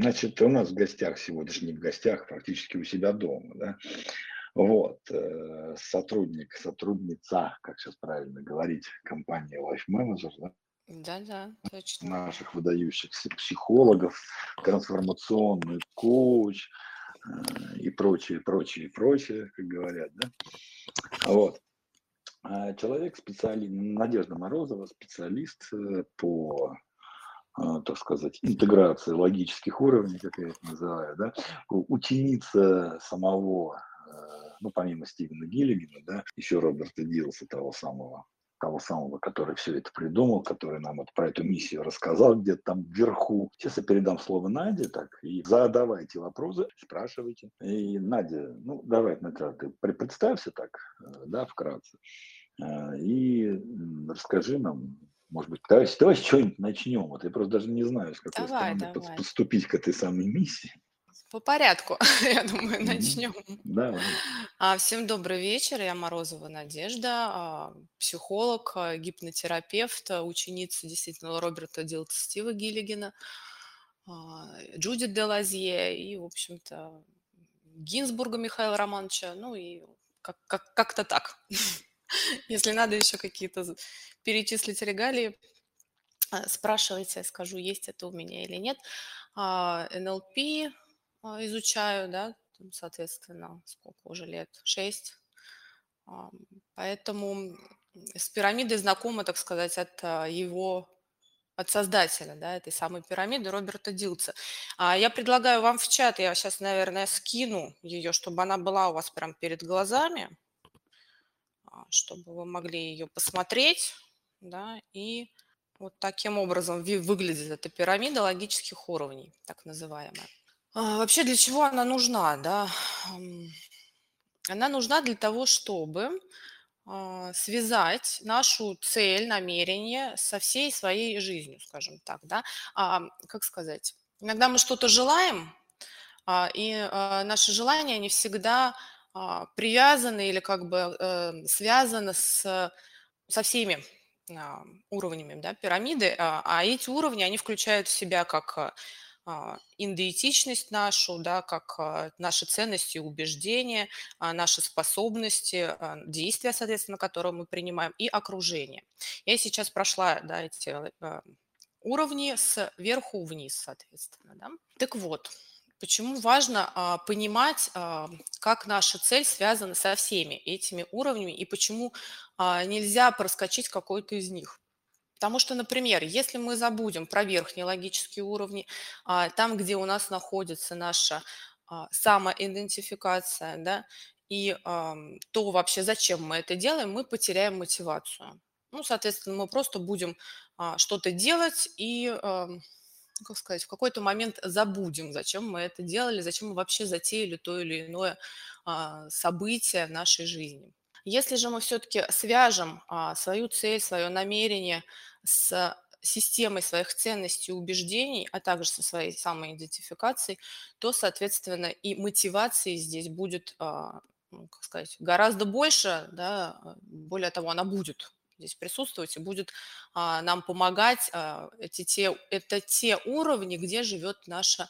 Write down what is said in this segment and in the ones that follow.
Значит, у нас в гостях сегодня же не в гостях, практически у себя дома, да. Вот, э, сотрудник, сотрудница, как сейчас правильно говорить, компании Life Manager, да, Да-да, точно. наших выдающихся психологов, трансформационный коуч э, и прочее, прочее, прочее, как говорят, да. Вот. А Человек специалист, Надежда Морозова, специалист э, по так сказать, интеграции логических уровней, как я это называю, да, ученица самого, э, ну, помимо Стивена Гиллигана, да, еще Роберта Дилса, того самого, того самого, который все это придумал, который нам вот про эту миссию рассказал где-то там вверху. Сейчас я передам слово Наде, так, и задавайте вопросы, спрашивайте. И Надя, ну, давай, Наталья, ты представься так, э, да, вкратце, э, и расскажи нам, может быть, давай, давай с чего-нибудь начнем. Вот я просто даже не знаю, с какой Давай, стороны давай. подступить к этой самой миссии. По порядку, я думаю, начнем. Давай. А, Всем добрый вечер, я Морозова Надежда, а, психолог, а, гипнотерапевт, ученица действительно Роберта Дилта Стива Гиллигана, а, Джудит де Лазье и, в общем-то, Гинзбурга Михаила Романовича, ну и как- как- как-то так. Если надо еще какие-то перечислить регалии, а, спрашивайте, скажу, есть это у меня или нет. А, НЛП а, изучаю, да, соответственно, сколько уже лет? Шесть. Поэтому с пирамидой знакома, так сказать, от его, от создателя, да, этой самой пирамиды Роберта Дилца. А Я предлагаю вам в чат, я сейчас, наверное, скину ее, чтобы она была у вас прям перед глазами, чтобы вы могли ее посмотреть, да, и вот таким образом выглядит эта пирамида логических уровней, так называемая. А, Вообще для чего она нужна, да? Она нужна для того, чтобы а, связать нашу цель, намерение со всей своей жизнью, скажем так, да. А, Как сказать? Иногда мы что-то желаем, а, и а, наши желания не всегда а, привязаны или как бы э, связаны с, со всеми а, уровнями да, пирамиды, а, а эти уровни, они включают в себя как а, а, индоэтичность нашу, да, как а, наши ценности убеждения, а, наши способности, а, действия, соответственно, которые мы принимаем, и окружение. Я сейчас прошла да, эти а, уровни сверху вниз, соответственно. Да. Так вот, почему важно а, понимать, а, как наша цель связана со всеми этими уровнями и почему а, нельзя проскочить какой-то из них. Потому что, например, если мы забудем про верхние логические уровни, а, там, где у нас находится наша а, самоидентификация, да, и ам, то вообще, зачем мы это делаем, мы потеряем мотивацию. Ну, соответственно, мы просто будем а, что-то делать и, ну, как сказать, в какой-то момент забудем, зачем мы это делали, зачем мы вообще затеяли то или иное а, событие в нашей жизни. Если же мы все-таки свяжем а, свою цель, свое намерение с системой своих ценностей и убеждений, а также со своей самоидентификацией, то, соответственно, и мотивации здесь будет, а, ну, как сказать, гораздо больше, да, более того, она будет здесь присутствовать и будет а, нам помогать. а, эти те, это те уровни, где живет наша,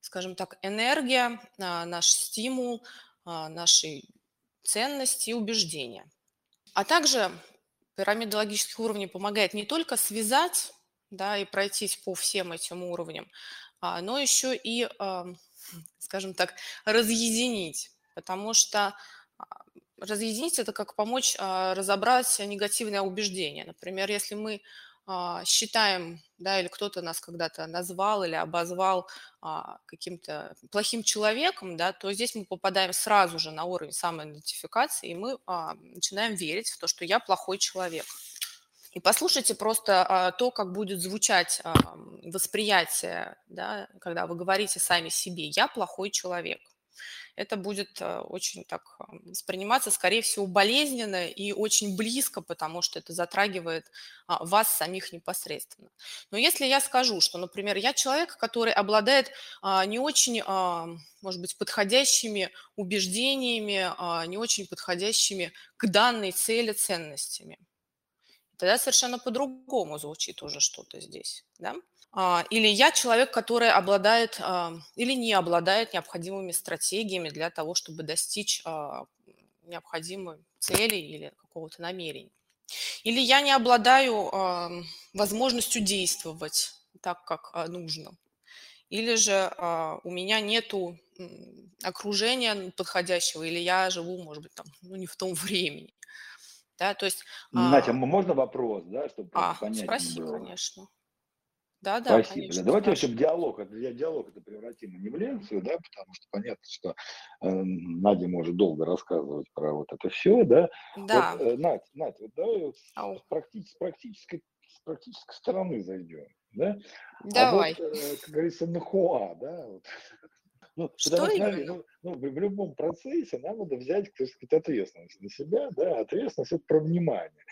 скажем так, энергия, а, наш стимул, а, наши ценности и убеждения. А также пирамида логических уровней помогает не только связать, да, и пройтись по всем этим уровням, а, но еще и, ам, скажем так, разъединить, потому что а, разъединить это как помочь а, разобрать негативное убеждение. Например, если мы а, считаем, да, или кто-то нас когда-то назвал или обозвал а, каким-то плохим человеком, да, то здесь мы попадаем сразу же на уровень самоидентификации, и мы начинаем верить в то, что я плохой человек. И послушайте просто то, как будет звучать восприятие, да, когда вы говорите сами себе «я плохой человек». Это будет а, очень так а, восприниматься, скорее всего, болезненно и очень близко, потому что это затрагивает а, вас самих непосредственно. Но если я скажу, что, например, я человек, который обладает а, не очень, а, может быть, подходящими убеждениями, не очень подходящими к данной цели ценностями, тогда совершенно по-другому звучит уже что-то здесь. Да? А, или я человек, который обладает а, или не обладает необходимыми стратегиями для того, чтобы достичь а, необходимой цели или какого-то намерения. Или я не обладаю возможностью действовать так, как нужно. Или же у меня нету окружения подходящего, или я живу, может быть, там, ну, не в том времени. Да, то есть... Натя, можно вопрос, да, чтобы а, понять спроси, было? конечно. Да, да, Спасибо. Конечно, Давайте вообще в диалог, диалог это превратим, не в лекцию, да, потому что понятно, что э, Надя может долго рассказывать про вот это все, да. Да. Вот, э, Надь, Надь, вот давай вот с, практической, с, практической, с практической стороны зайдем, да. Давай. А вот, э, как говорится, нахуа, да, вот, ну, что именно? Ну, ну, в, любом процессе нам надо взять, так сказать, ответственность на себя, да, ответственность это про внимание.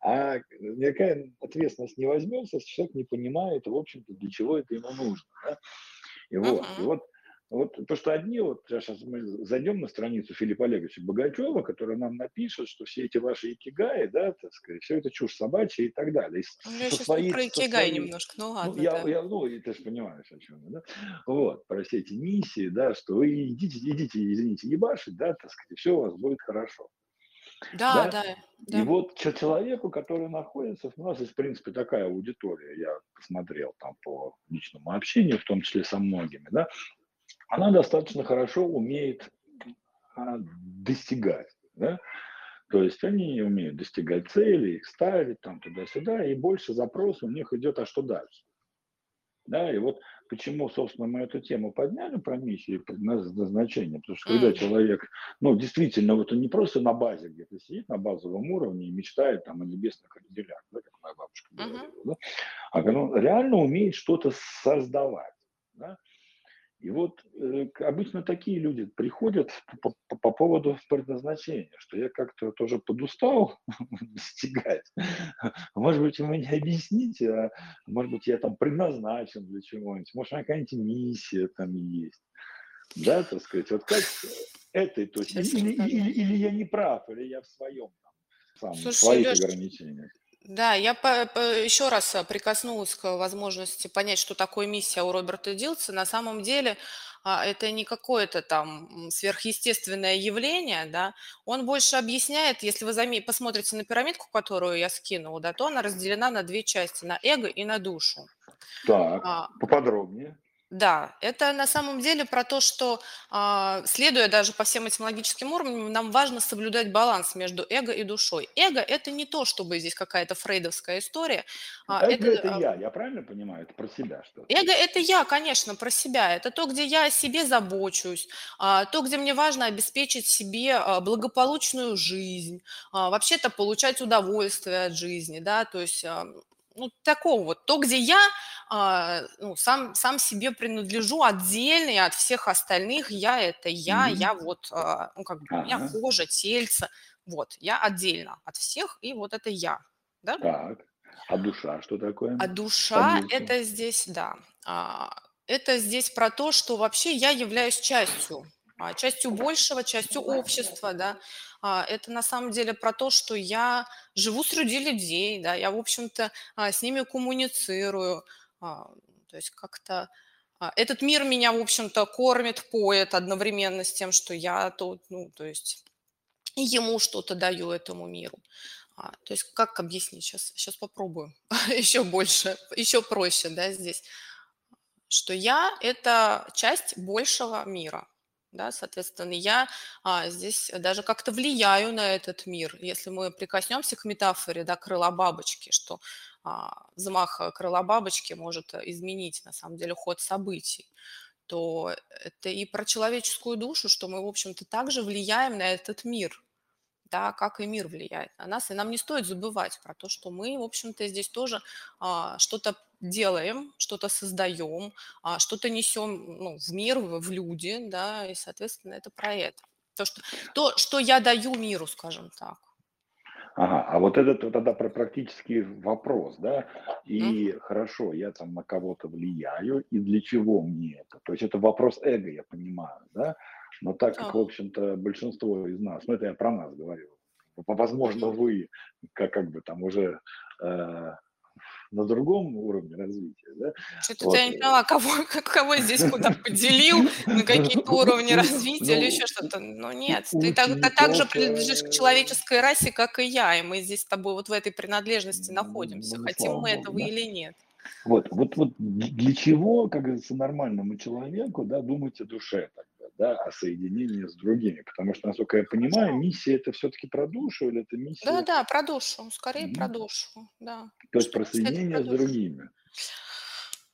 А никакая ответственность не возьмется, если человек не понимает, в общем-то, для чего это ему нужно. Да? И вот, uh-huh. и вот вот то, что одни, вот сейчас мы зайдем на страницу Филиппа Олеговича Богачева, который нам напишет, что все эти ваши икигаи, да, так сказать, все это чушь собачья и так далее. И ну, я сейчас своей, про икигай своей... немножко, ну, ну ладно. Ну, я, да. я, ну, ты же понимаешь, о чем я, да? Вот, про все эти миссии, да, что вы идите, идите, извините, ебашить, да, так сказать, и все у вас будет хорошо. Да, да, да. И вот человеку, который находится, у нас есть, в принципе, такая аудитория, я посмотрел там по личному общению, в том числе со многими, да, она достаточно хорошо умеет а, достигать. Да? То есть они умеют достигать цели, их ставить там туда-сюда, и больше запрос у них идет, а что дальше? Да, и вот почему, собственно, мы эту тему подняли про миссию и предназначение, потому что когда человек, ну, действительно, вот он не просто на базе где-то сидит, на базовом уровне и мечтает там о небесных разделях, да, как моя бабушка говорила, uh-huh. да, а когда он реально умеет что-то создавать, да, и вот э, обычно такие люди приходят по, по, по поводу предназначения, что я как-то тоже подустал достигать. Может быть, вы мне объясните, а может быть, я там предназначен для чего-нибудь, может, какая-нибудь миссия там есть. Да, так сказать, вот как этой точки, или, или, или я не прав, или я в своем там, сам, Слушай, своих Леш, ограничениях. Да, я по, по, еще раз э, прикоснулась к возможности понять, что такое миссия у Роберта Дилса. На самом деле а, это не какое-то там сверхъестественное явление, да. Он больше объясняет, если вы посмотрите на пирамидку, которую я скинула, да, то она разделена на две части, на эго и на душу. Так, А, поподробнее. Да, это на самом деле про то, что, а, следуя даже по всем этим логическим уровням, нам важно соблюдать баланс между эго и душой. Эго– это не то, чтобы здесь какая-то фрейдовская история. А, эго– это, это а, я, я правильно понимаю? Это про себя что Эго– это я, конечно, про себя. Это то, где я о себе забочусь, то, где мне важно обеспечить себе благополучную жизнь, вообще-то получать удовольствие от жизни, да, то есть ну, такого вот, то, где я а, ну, сам, сам себе принадлежу отдельно и от всех остальных, я это я, mm-hmm. я вот, а, ну, как бы, у меня кожа, тельце, вот, я отдельно от всех, и вот это я, да? Так, а душа что такое? А душа – это здесь, да, а, это здесь про то, что вообще я являюсь частью, частью большего, частью общества, да, а, это на самом деле про то, что я живу среди людей, да, я, в общем-то, а, с ними коммуницирую, а, то есть как-то этот мир меня, в общем-то, кормит, поет одновременно с тем, что я тут, ну, то есть ему что-то даю этому миру. А, то есть как объяснить сейчас? Сейчас попробую еще больше, еще проще, да, здесь. Что я – это часть большего мира да, соответственно, я а, здесь даже как-то влияю на этот мир. Если мы прикоснемся к метафоре, да, крыла бабочки, что а, взмах крыла бабочки может изменить, на самом деле, ход событий, то это и про человеческую душу, что мы, в общем-то, также влияем на этот мир, да, как и мир влияет на нас. И нам не стоит забывать про то, что мы, в общем-то, здесь тоже а, что-то делаем, что-то создаем, а, что-то несем ну, в мир, в люди, да, и, соответственно, это про это. То, что, то, что я даю миру, скажем так. Ага, а вот это тогда про практический вопрос, да, и mm. хорошо, я там на кого-то влияю, и для чего мне это? То есть это вопрос эго, я понимаю, да, но так как, в общем-то, большинство из нас, ну это я про нас говорю, возможно, вы как, как бы там уже э, на другом уровне развития. Да? Что-то вот. я не поняла, кого, кого здесь куда поделил, на какие-то уровни развития или еще что-то. Ну нет, ты так, так же принадлежишь к человеческой расе, как и я, и мы здесь с тобой вот в этой принадлежности находимся, ну, хотим мы этого или нет. Вот, вот, вот для чего, как говорится, нормальному человеку, да, думать о душе тогда, да, о соединении с другими, потому что, насколько я понимаю, миссия это все-таки про душу или это миссия? Да, да, про душу, скорее mm-hmm. про душу, да. То есть про соединение с другими.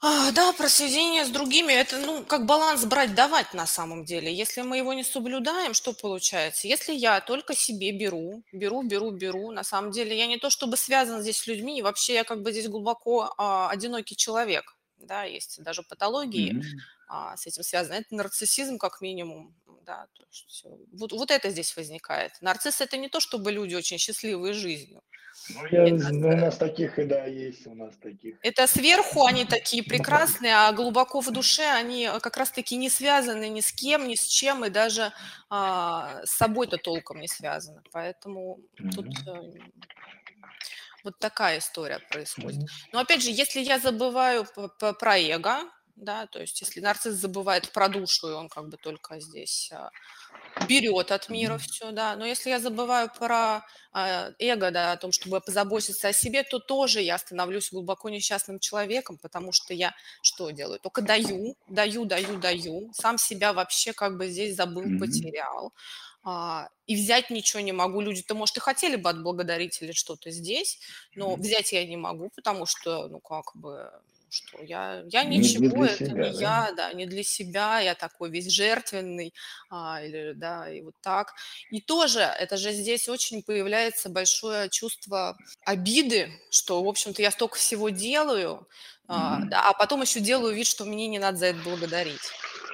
А, да, про сведение с другими, это, ну, как баланс брать-давать на самом деле. Если мы его не соблюдаем, что получается? Если я только себе беру, беру, беру, беру, на самом деле я не то чтобы связан здесь с людьми, вообще я как бы здесь глубоко а, одинокий человек, да, есть даже патологии mm-hmm. А, с этим связаны. Это нарциссизм как минимум, да, то есть вот, вот это здесь возникает. Нарцисс – это не то, чтобы люди очень счастливые жизнью. Ну, я, это, ну, у нас таких, и да, есть у нас таких. Это сверху они такие прекрасные, а глубоко в душе они как раз-таки не связаны ни с кем, ни с чем, и даже а, с собой-то толком не связаны. Поэтому mm-hmm. тут э, вот такая история происходит. Mm-hmm. Но опять же, если я забываю про эго, да, то есть если нарцисс забывает про душу, и он как бы только здесь а, берет от мира все, да, но если я забываю про а, эго, да, о том, чтобы позаботиться о себе, то тоже я становлюсь глубоко несчастным человеком, потому что я что делаю? Только даю, даю, даю, даю, сам себя вообще как бы здесь забыл, потерял, а, и взять ничего не могу. Люди-то, может, и хотели бы отблагодарить или что-то здесь, но взять я не могу, потому что, ну, как бы, что я, я ничего, не это себя, не да? я, да, не для себя, я такой весь жертвенный, а, или, да, и вот так. И тоже, это же здесь очень появляется большое чувство обиды, что, в общем-то, я столько всего делаю, mm-hmm. а, да, а потом еще делаю вид, что мне не надо за это благодарить.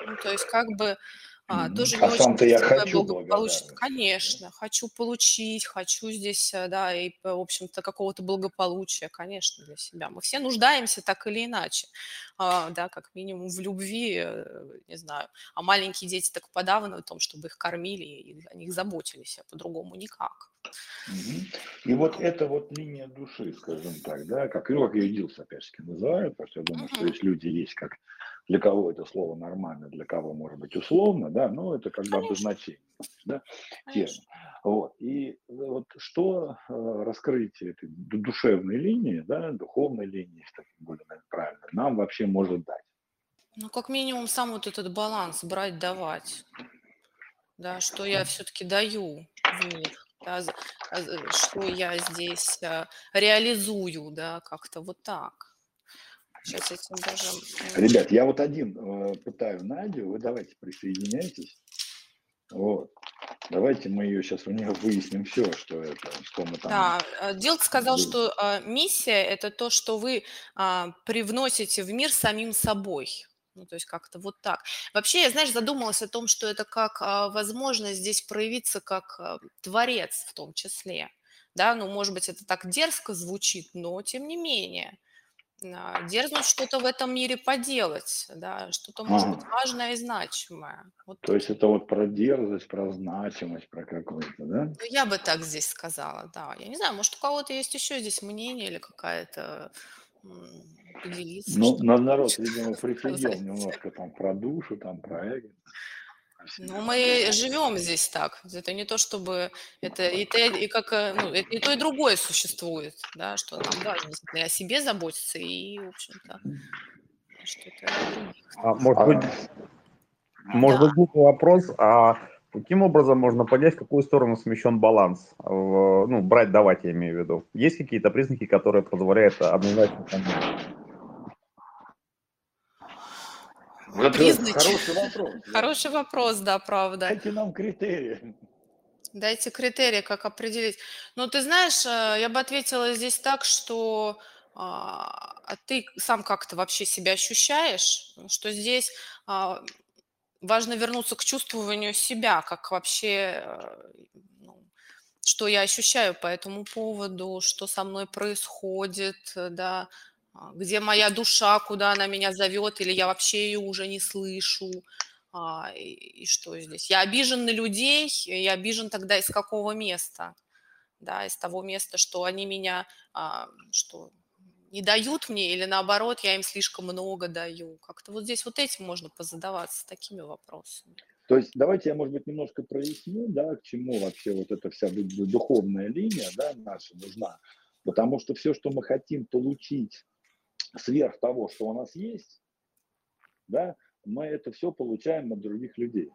Ну, то есть как бы а, тоже а очень я хочу благополучно. Конечно, хочу получить, хочу здесь, э, да, и, в общем-то, какого-то благополучия, конечно, для себя. Мы все нуждаемся так или иначе, а, да, как минимум в любви, э, не знаю. А маленькие дети так подаваны в том, чтобы их кормили и о них заботились, а по-другому никак. И вот эта вот линия души, скажем так, да, как Илок и Дилс, опять же, называют, потому что я думаю, что есть люди есть как для кого это слово нормально, для кого может быть условно, да, но это как бы обозначение, да, тема. Вот. И вот что э, раскрытие этой душевной линии, да, духовной линии, если так более наверное, правильно, нам вообще может дать? Ну, как минимум, сам вот этот баланс брать, давать. Да, что я все-таки даю в мир, да, а, что я здесь э, реализую, да, как-то вот так. Сейчас этим даже... Ребят, я вот один э, пытаю Надю, вы давайте присоединяйтесь. Вот. Давайте мы ее сейчас у нее выясним все, что это, что мы там. Да, э, Дилт сказал, что э, миссия это то, что вы э, привносите в мир самим собой. Ну, то есть как-то вот так. Вообще, я, знаешь, задумалась о том, что это как э, возможность здесь проявиться как э, творец в том числе. Да, ну, может быть, это так дерзко звучит, но тем не менее дерзнуть что-то в этом мире поделать, да, что-то может быть важное и значимое. Вот. То есть это вот про дерзость, про значимость, про какую-то, да? Ну, я бы так здесь сказала, да. Я не знаю, может, у кого-то есть еще здесь мнение или какая-то поделиться. Ну, на народ, видимо, прифигел немножко там про душу, там про эго. Ну, мы живем здесь так. Это не то, чтобы это и, то, и как э, ну, это и то, и другое существует, да, что нам важно действительно о себе заботиться и, в общем-то, что-то а, Может быть, может быть, глупый вопрос, а каким образом можно понять, в какую сторону смещен баланс? В, ну, брать, давать, я имею в виду. Есть какие-то признаки, которые позволяют однозначно понять? Вот Признач... Хороший вопрос. Да. Хороший вопрос, да, правда. Дайте нам критерии. Дайте критерии, как определить. Ну, ты знаешь, э, я бы ответила здесь так, что а, а ты сам как-то вообще себя ощущаешь, что здесь а, важно вернуться к чувствованию себя, как вообще, э, ну, что я ощущаю по этому поводу, что со мной происходит, да, а, где моя душа, куда она меня зовет, или я вообще ее уже не слышу. А, и, и что здесь? Я обижен на людей, я обижен тогда из какого места? Да, из того места, что они меня, а, что не дают мне или наоборот я им слишком много даю. Как-то вот здесь вот этим можно позадаваться такими вопросами. То есть давайте я, может быть, немножко проясню, да, к чему вообще вот эта вся духовная линия, да, наша нужна. Потому что все, что мы хотим получить сверх того, что у нас есть, да, мы это все получаем от других людей.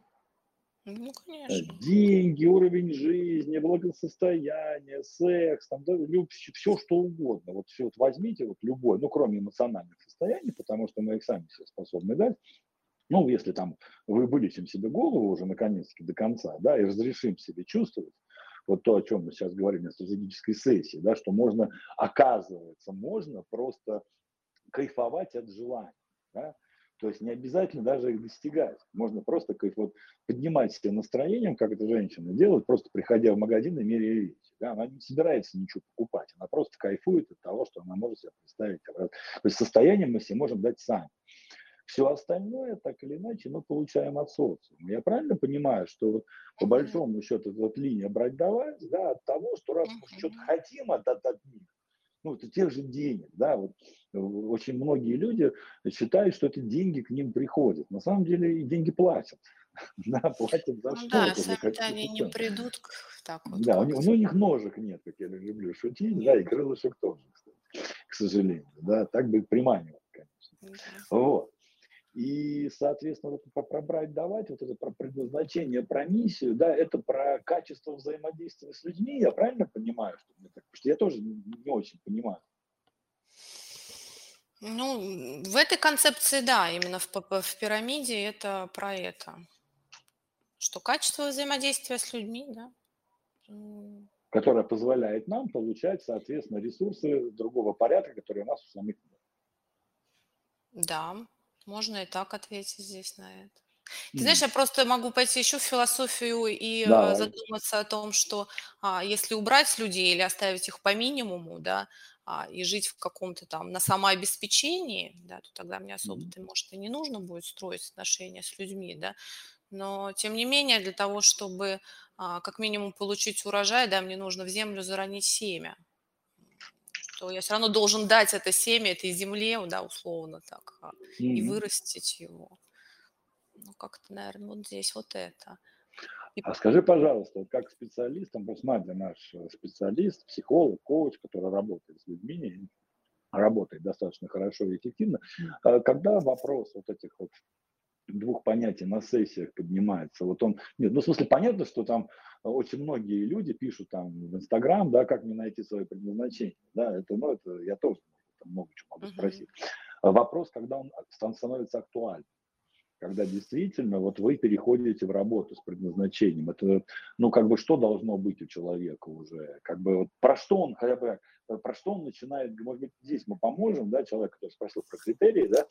Ну, конечно. Деньги, уровень жизни, благосостояние, секс, там, да, все что угодно. Вот все вот возьмите, вот любое, ну, кроме эмоциональных состояний, потому что мы их сами себе способны дать. Ну, если там вы вылечим себе голову уже наконец-таки до конца, да, и разрешим себе чувствовать, вот то, о чем мы сейчас говорим на стратегической сессии, да, что можно, оказывается, можно просто кайфовать от желания. Да? То есть не обязательно даже их достигать. Можно просто кайф, вот, поднимать себе настроением, как эта женщина делает, просто приходя в магазин и меряя вещи. Да? Она не собирается ничего покупать, она просто кайфует от того, что она может себе представить. То есть состояние мы себе можем дать сами. Все остальное, так или иначе, мы получаем от социума. Я правильно понимаю, что по большому счету эта вот линия брать-давать, да, от того, что раз мы что-то хотим от, от, от них, ну, это тех же денег, да, вот э, очень многие люди считают, что это деньги к ним приходят. На самом деле деньги платят, да, платят за ну, что-то. Да, сами они не придут к, так вот. Да, у них, ну, у них ножек нет, как я люблю шутить, нет. да, и крылышек тоже, кстати, к сожалению, да, так бы приманивать, конечно. Да. Вот. И, соответственно, вот про, про брать, давать, вот это про предназначение, про миссию, да, это про качество взаимодействия с людьми, я правильно понимаю, что мне так, потому что я тоже не, очень понимаю. Ну, в этой концепции, да, именно в, в пирамиде это про это. Что качество взаимодействия с людьми, да. Которое позволяет нам получать, соответственно, ресурсы другого порядка, которые у нас у самих нет. Да, можно и так ответить здесь на это. Ты знаешь, я просто могу пойти еще в философию и э, задуматься о том, что а, если убрать людей или оставить их по минимуму, да, а, и жить в каком-то там на самообеспечении, да, то тогда мне особо-то, может, и не нужно будет строить отношения с людьми, да. Но, тем не менее, для того, чтобы а, как минимум получить урожай, да, мне нужно в землю заронить семя что я все равно должен дать это семя этой земле, да, условно так, mm-hmm. и вырастить его. Ну, как-то, наверное, вот здесь вот это. И... А скажи, пожалуйста, как специалист, Надя наш э, специалист, психолог, коуч, который работает с людьми, работает достаточно хорошо и эффективно, а когда вопрос вот этих вот двух понятий на сессиях поднимается. Вот он, нет, ну, в смысле, понятно, что там очень многие люди пишут там в Инстаграм, да, как мне найти свое предназначение, да, это, ну, это я тоже там много чего могу спросить. Uh-huh. Вопрос, когда он становится актуальным когда действительно вот вы переходите в работу с предназначением. Это, ну, как бы, что должно быть у человека уже? Как бы, вот, про что он, хотя бы, про что он начинает, может быть, здесь мы поможем, да, человек, который спросил про критерии, да,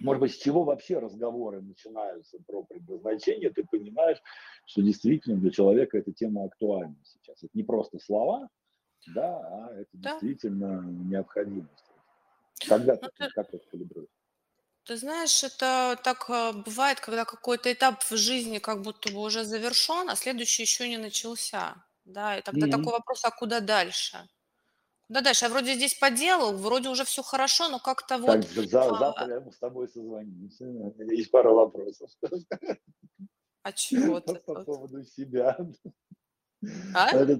может быть, с чего вообще разговоры начинаются про предназначение, ты понимаешь, что действительно для человека эта тема актуальна сейчас. Это не просто слова, да, а это да. действительно необходимость. Когда ну, ты, ты, как это калибруешь? Ты знаешь, это так э, бывает, когда какой-то этап в жизни как будто бы уже завершен, а следующий еще не начался. Да, и тогда mm-hmm. такой вопрос, а куда дальше? Да, дальше. Я вроде здесь поделал, вроде уже все хорошо, но как-то вот... Так, за, а... завтра мы с тобой созвонимся. Есть пара вопросов. А чего ты? По поводу себя. А? Это,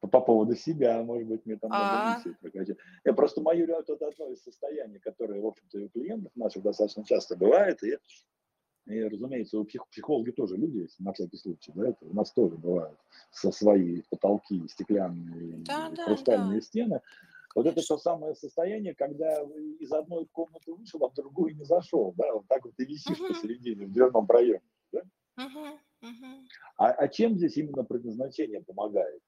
по, по поводу себя, может быть, мне там а? надо прокачать. Я просто мою это одно из состояний, которое, в общем-то, у клиентов наших достаточно часто бывает. И и, разумеется, у псих, психологи тоже люди, на всякий случай, да, это у нас тоже бывают со свои потолки стеклянные, да, да, хрустальные да. стены. Вот это то самое состояние, когда из одной комнаты вышел, а в другую не зашел, да, вот так вот и висишь uh-huh. посередине, в дверном проеме, да? Uh-huh. Uh-huh. А, а чем здесь именно предназначение помогает?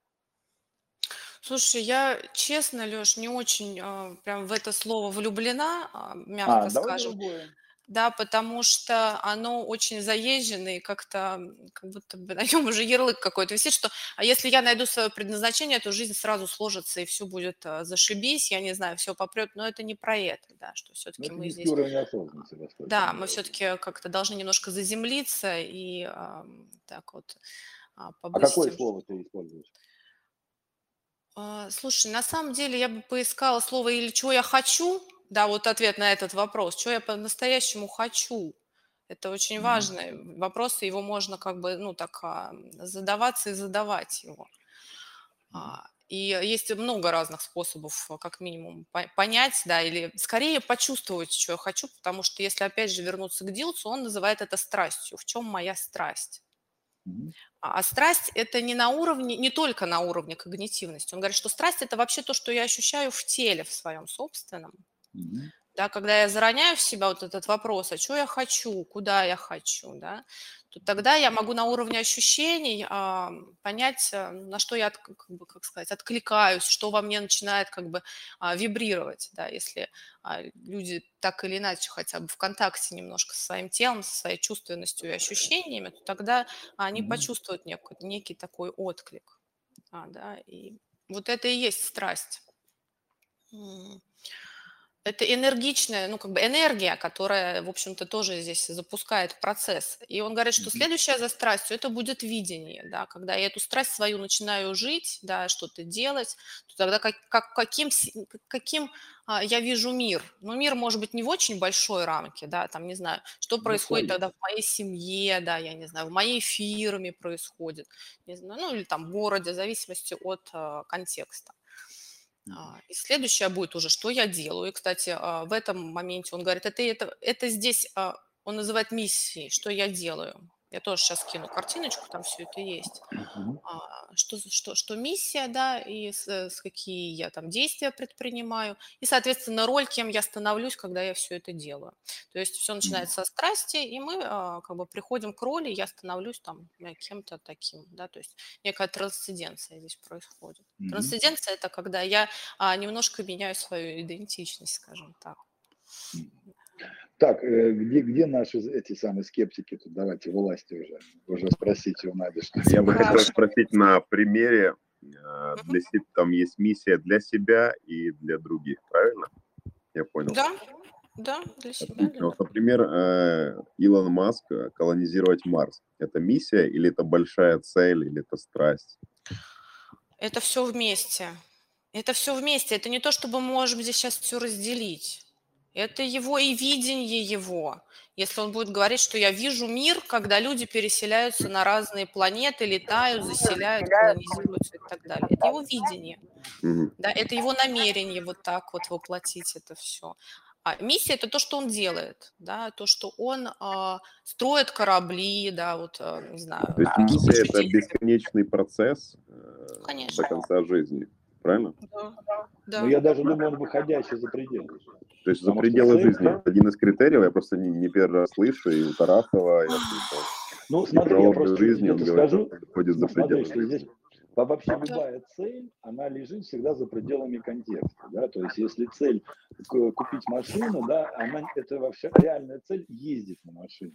Слушай, я честно, Леш, не очень э, прям в это слово влюблена, а, мягко а, скажем. Другое. Да, потому что оно очень заезженное, и как-то как будто бы на нем уже ярлык какой-то висит, что а если я найду свое предназначение, то жизнь сразу сложится, и все будет а, зашибись, я не знаю, все попрет, но это не про это, да, что все-таки мы здесь... Да, мы все-таки как-то должны немножко заземлиться и а, так вот а, А какое слово ты используешь? А, слушай, на самом деле я бы поискала слово или «чего я хочу», да, вот ответ на этот вопрос, что я по-настоящему хочу. Это очень Мгм. важный вопрос, и его можно как бы, ну, так а, задаваться и задавать его. А, И есть много разных способов, а, как минимум, по- понять, да, или скорее почувствовать, что я хочу, потому что если опять же вернуться к Дилцу, он называет это страстью. В чем моя страсть? А страсть– это не на уровне, не только на уровне когнитивности. Он говорит, что страсть– это вообще то, что я ощущаю в теле, в своем собственном. Да, когда я зароняю в себя вот этот вопрос, а что я хочу, куда я хочу, да, то тогда я могу на уровне ощущений а, понять, а, на что я, как бы, как сказать, откликаюсь, что во мне начинает как бы а, вибрировать, да, если а, люди так или иначе хотя бы в контакте немножко со своим телом, со своей чувственностью и ощущениями, то тогда они Мгм. почувствуют некий, некий такой отклик, а, да, и вот это и есть страсть. Это энергичная, ну, как бы энергия, которая, в общем-то, тоже здесь запускает процесс. И он говорит, что Мгм. следующее за страстью– это будет видение, да, когда я эту страсть свою начинаю жить, да, что-то делать, то тогда как, как- каким, каким а, я вижу мир. Ну, мир может быть не в очень большой рамке, да, там, не знаю, что Ну, происходит тогда в моей семье, да, я не знаю, в моей фирме происходит, не знаю, ну, или там в городе, в зависимости от а, контекста. А, И следующее будет уже, что я делаю. И, кстати, а, в этом моменте он говорит, это, это, это здесь, а, он называет миссией, что я делаю. Я тоже сейчас кину картиночку, там все это есть. Мгм. А, Что, что, что миссия, да, и с, с какие я там действия предпринимаю, и, соответственно, роль, кем я становлюсь, когда я все это делаю. То есть все начинается со страсти, и мы а, как бы приходим к роли, я становлюсь там э, кем-то таким, да, то есть некая трансценденция здесь происходит. Мгм. Трансценденция– это когда я а, немножко меняю свою идентичность, скажем так. Так, э, где, где наши эти самые скептики? Тут давайте власти уже, уже спросите у Нади, что Я бы хотел спросить на примере, э, для там есть миссия для себя и для других, правильно? Я понял. Да, да, для себя. Отлично. для Вот, например, э, Илон Маск колонизировать Марс. Это миссия или это большая цель, или это страсть? Это все вместе. Это все вместе. Это не то, чтобы мы можем здесь сейчас все разделить. Это его и видение его. Если он будет говорить, что я вижу мир, когда люди переселяются на разные планеты, летают, заселяют, колонизируются и так далее. Это его видение. Да, это его намерение вот так вот воплотить это все. А миссия это то, что он делает, да, то, что он а, строит корабли, да, вот, а, не знаю. То есть миссия это бесконечный процесс э, Конечно. до конца жизни, правильно? Да, Но да. я даже думаю, он выходящий за пределы. То есть за Потому пределы жизни. Это один из критериев, я просто не, не первый раз слышу, и у Тарасова я слышал. Ну, смотри, я просто жизни он говорит, скажу, что выходит за ну, смотри, пределы что жизни. здесь во- вообще любая цель, она лежит всегда за пределами контекста, да, то есть если цель купить машину, да, она, это вообще реальная цель ездить на машине.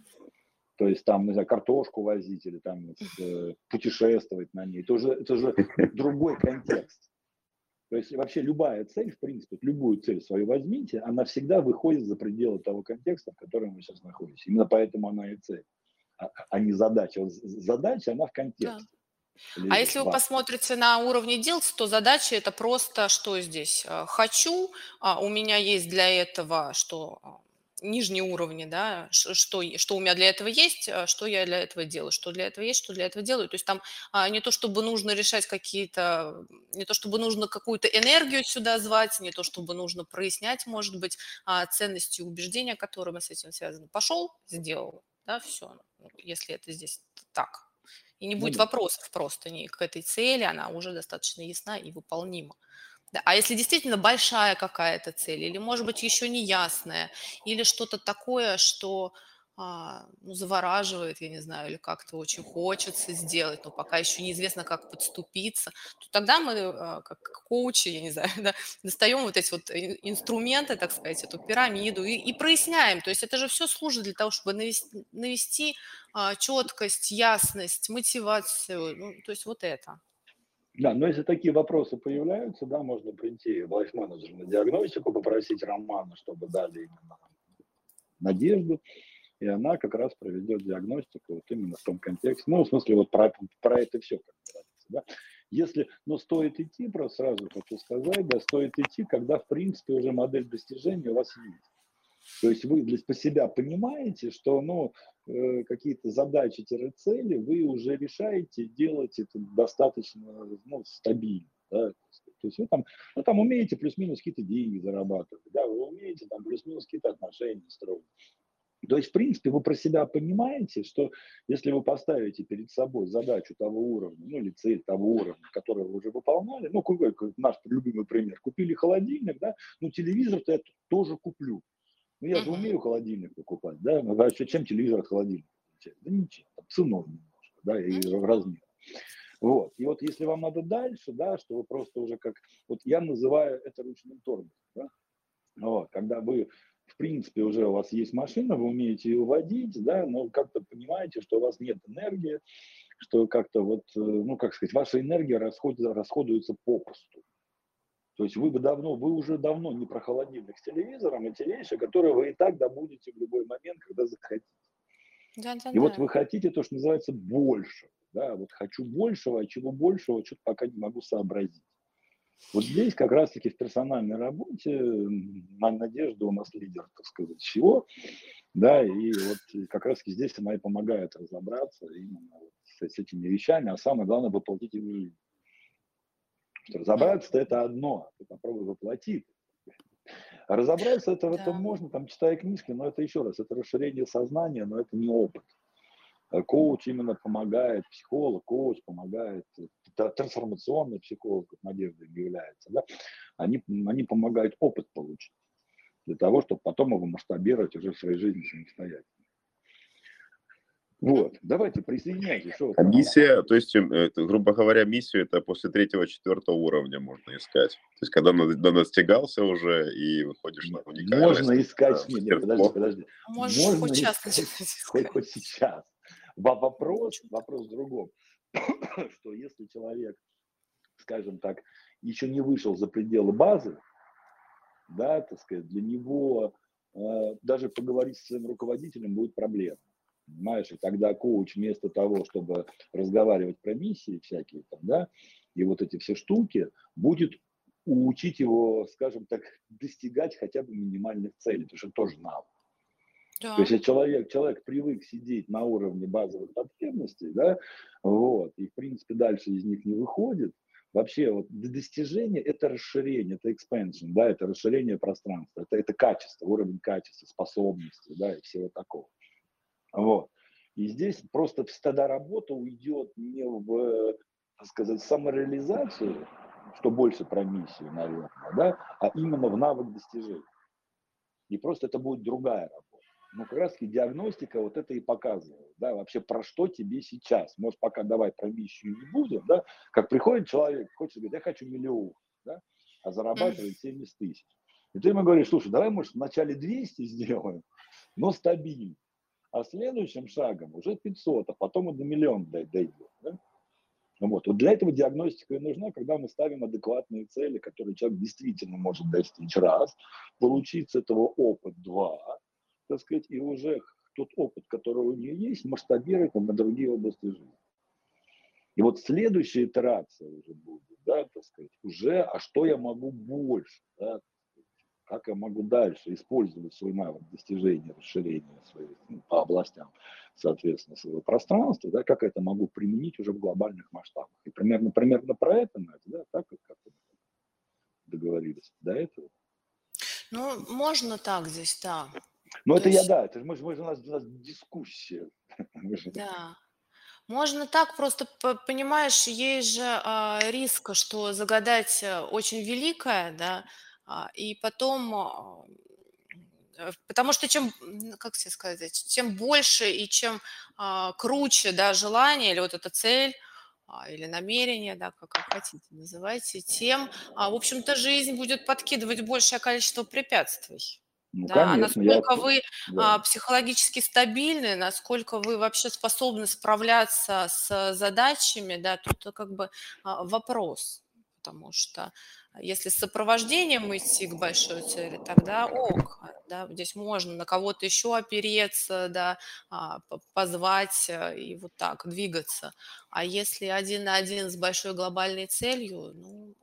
То есть там, не знаю, картошку возить или там э, путешествовать на ней. Это уже, это уже другой контекст. То есть вообще любая цель, в принципе, любую цель свою возьмите, она всегда выходит за пределы того контекста, в котором вы сейчас находитесь. Именно поэтому она и цель, а, а не задача. Вот задача, она в контексте. А лежит, если вы посмотрите на уровне дел, то задача это просто что здесь? А, Хочу, а, у меня есть для этого, что а, нижние уровни, да, что, что у меня для этого есть, а, что я для этого делаю, что для этого есть, что для этого делаю. То есть там а, не то, чтобы нужно решать какие-то, не то, чтобы нужно какую-то энергию сюда звать, не то, чтобы нужно прояснять, может быть, а, ценности и убеждения, которые с этим связаны. Пошел, сделал, да, все, если это здесь так. И не Ну будет вопросов просто ни к этой цели, она уже достаточно ясна и выполнима. Да, а если действительно большая какая-то цель, или, может быть, еще не ясная, или что-то такое, что а, ну, завораживает, я не знаю, или как-то очень хочется сделать, но пока еще неизвестно, как подступиться, то тогда мы, а, как коучи, я не знаю, да, достаем вот эти вот ин- инструменты, так сказать, эту пирамиду и, и проясняем. То есть это же все служит для того, чтобы навести, навести а, четкость, ясность, мотивацию, ну, то есть вот это. Да, но если такие вопросы появляются, да, можно прийти в лайф-менеджер на диагностику, попросить Романа, чтобы дали именно надежду, и она как раз проведет диагностику вот именно в том контексте. Ну, в смысле, вот про, про это все, как говорится, да. если, но стоит идти, просто сразу хочу сказать, да, стоит идти, когда, в принципе, уже модель достижения у вас есть. То есть вы для себя понимаете, что ну, э, какие-то задачи-цели вы уже решаете, делать это достаточно ну, стабильно. Да? То есть вы там, ну, там умеете плюс-минус какие-то деньги зарабатывать, да, вы умеете там плюс-минус какие-то отношения строить. То есть, в принципе, вы про себя понимаете, что если вы поставите перед собой задачу того уровня, ну или цель того уровня, который вы уже выполняли, ну, наш любимый пример, купили холодильник, да, ну, телевизор-то я тоже куплю. Ну, я же умею холодильник покупать, да, а чем телевизор от холодильника? Да ничем, ценой немножко, да, и размер. Вот. И вот если вам надо дальше, да, что вы просто уже как, вот я называю это ручным тормозом, да, вот, когда вы в принципе, уже у вас есть машина, вы умеете ее водить, да, но как-то понимаете, что у вас нет энергии, что как-то вот, э, ну, как сказать, ваша энергия расходуется, расходуется попусту. То есть вы бы давно, вы уже давно не про холодильник с телевизором, а те вещи, которые вы и так добудете в любой момент, когда захотите. Да, да, и да. вот вы хотите то, что называется больше. Да, вот хочу большего, а чего большего, что-то пока не могу сообразить. Вот здесь как раз-таки в персональной работе Надежда у нас лидер, так сказать, всего, да, и вот как раз-таки здесь она и помогает разобраться именно с этими вещами, а самое главное воплотить их в жизнь. Разобраться-то это одно, ты попробуй воплотить. разобраться это в этом можно, там, читая книжки, но это еще раз, это расширение сознания, но это не опыт. Э, коуч именно помогает, психолог, коуч помогает, э, трансформационный психолог, как Надежда является, да, они, они помогают опыт получить для того, чтобы потом его масштабировать уже в своей жизни самостоятельно. Вот, давайте присоединяйтесь. Что а миссия, то есть, эм, это, грубо говоря, миссию это после третьего, четвертого уровня можно искать. То есть, когда достигался уже и выходишь на уникальность. Можно искать, нет, нет, подожди, подожди. Можешь можно хоть сейчас искать, хоть, хоть сейчас. Вопрос, вопрос в другом, что если человек, скажем так, еще не вышел за пределы базы, да, так сказать, для него э, даже поговорить с своим руководителем будет проблема. Понимаешь, и тогда коуч вместо того, чтобы разговаривать про миссии всякие там, да, и вот эти все штуки, будет учить его, скажем так, достигать хотя бы минимальных целей, потому что тоже навык. Да. То есть человек, человек привык сидеть на уровне базовых потребностей, да, вот, и в принципе дальше из них не выходит, вообще вот достижение это расширение, это expansion, да, это расширение пространства, это, это качество, уровень качества, способности, да, и всего такого. Вот. И здесь просто тогда работа уйдет не в, так сказать, самореализацию, что больше про миссию, наверное, да, а именно в навык достижения. И просто это будет другая работа ну, как раз диагностика вот это и показывает, да, вообще про что тебе сейчас. Может, пока давай про миссию не будем, да, как приходит человек, хочет говорить, я хочу миллион, да, а зарабатывает 70 тысяч. И ты ему говоришь, слушай, давай, может, вначале 200 сделаем, но стабильно. А следующим шагом уже 500, а потом и до миллиона дойдет. Да? Вот. вот для этого диагностика и нужна, когда мы ставим адекватные цели, которые человек действительно может достичь раз, получить с этого опыт два, так сказать, и уже тот опыт, который у нее есть, масштабировать на другие области жизни. И вот следующая итерация уже будет, да, так сказать, уже, а что я могу больше, да, как я могу дальше использовать свой навык достижения, расширения своих, ну, по областям, соответственно, своего пространства, да, как это могу применить уже в глобальных масштабах. И примерно, примерно про это, Надя, да, так как мы договорились до этого. Ну, можно так здесь, да. Ну, это есть... я, да, это мы, мы, у, нас, у нас дискуссия. Да. Можно так, просто понимаешь, есть же а, риск, что загадать э, очень великое, да, и потом, а, э, потому что чем, как тебе сказать, чем больше и чем а, круче, да, желание или вот эта цель, а, или намерение, да, как, как хотите называйте, тем, а, в общем-то, жизнь будет подкидывать большее количество препятствий. Ну, да, а конечно, насколько я... вы да. а, психологически стабильны, насколько вы вообще способны справляться с задачами, да, тут как бы а, вопрос. Потому что если с сопровождением идти к большой цели, тогда ок, да, здесь можно на кого-то еще опереться, да, а, позвать э, и вот так двигаться. А если один на один с большой глобальной целью, ну,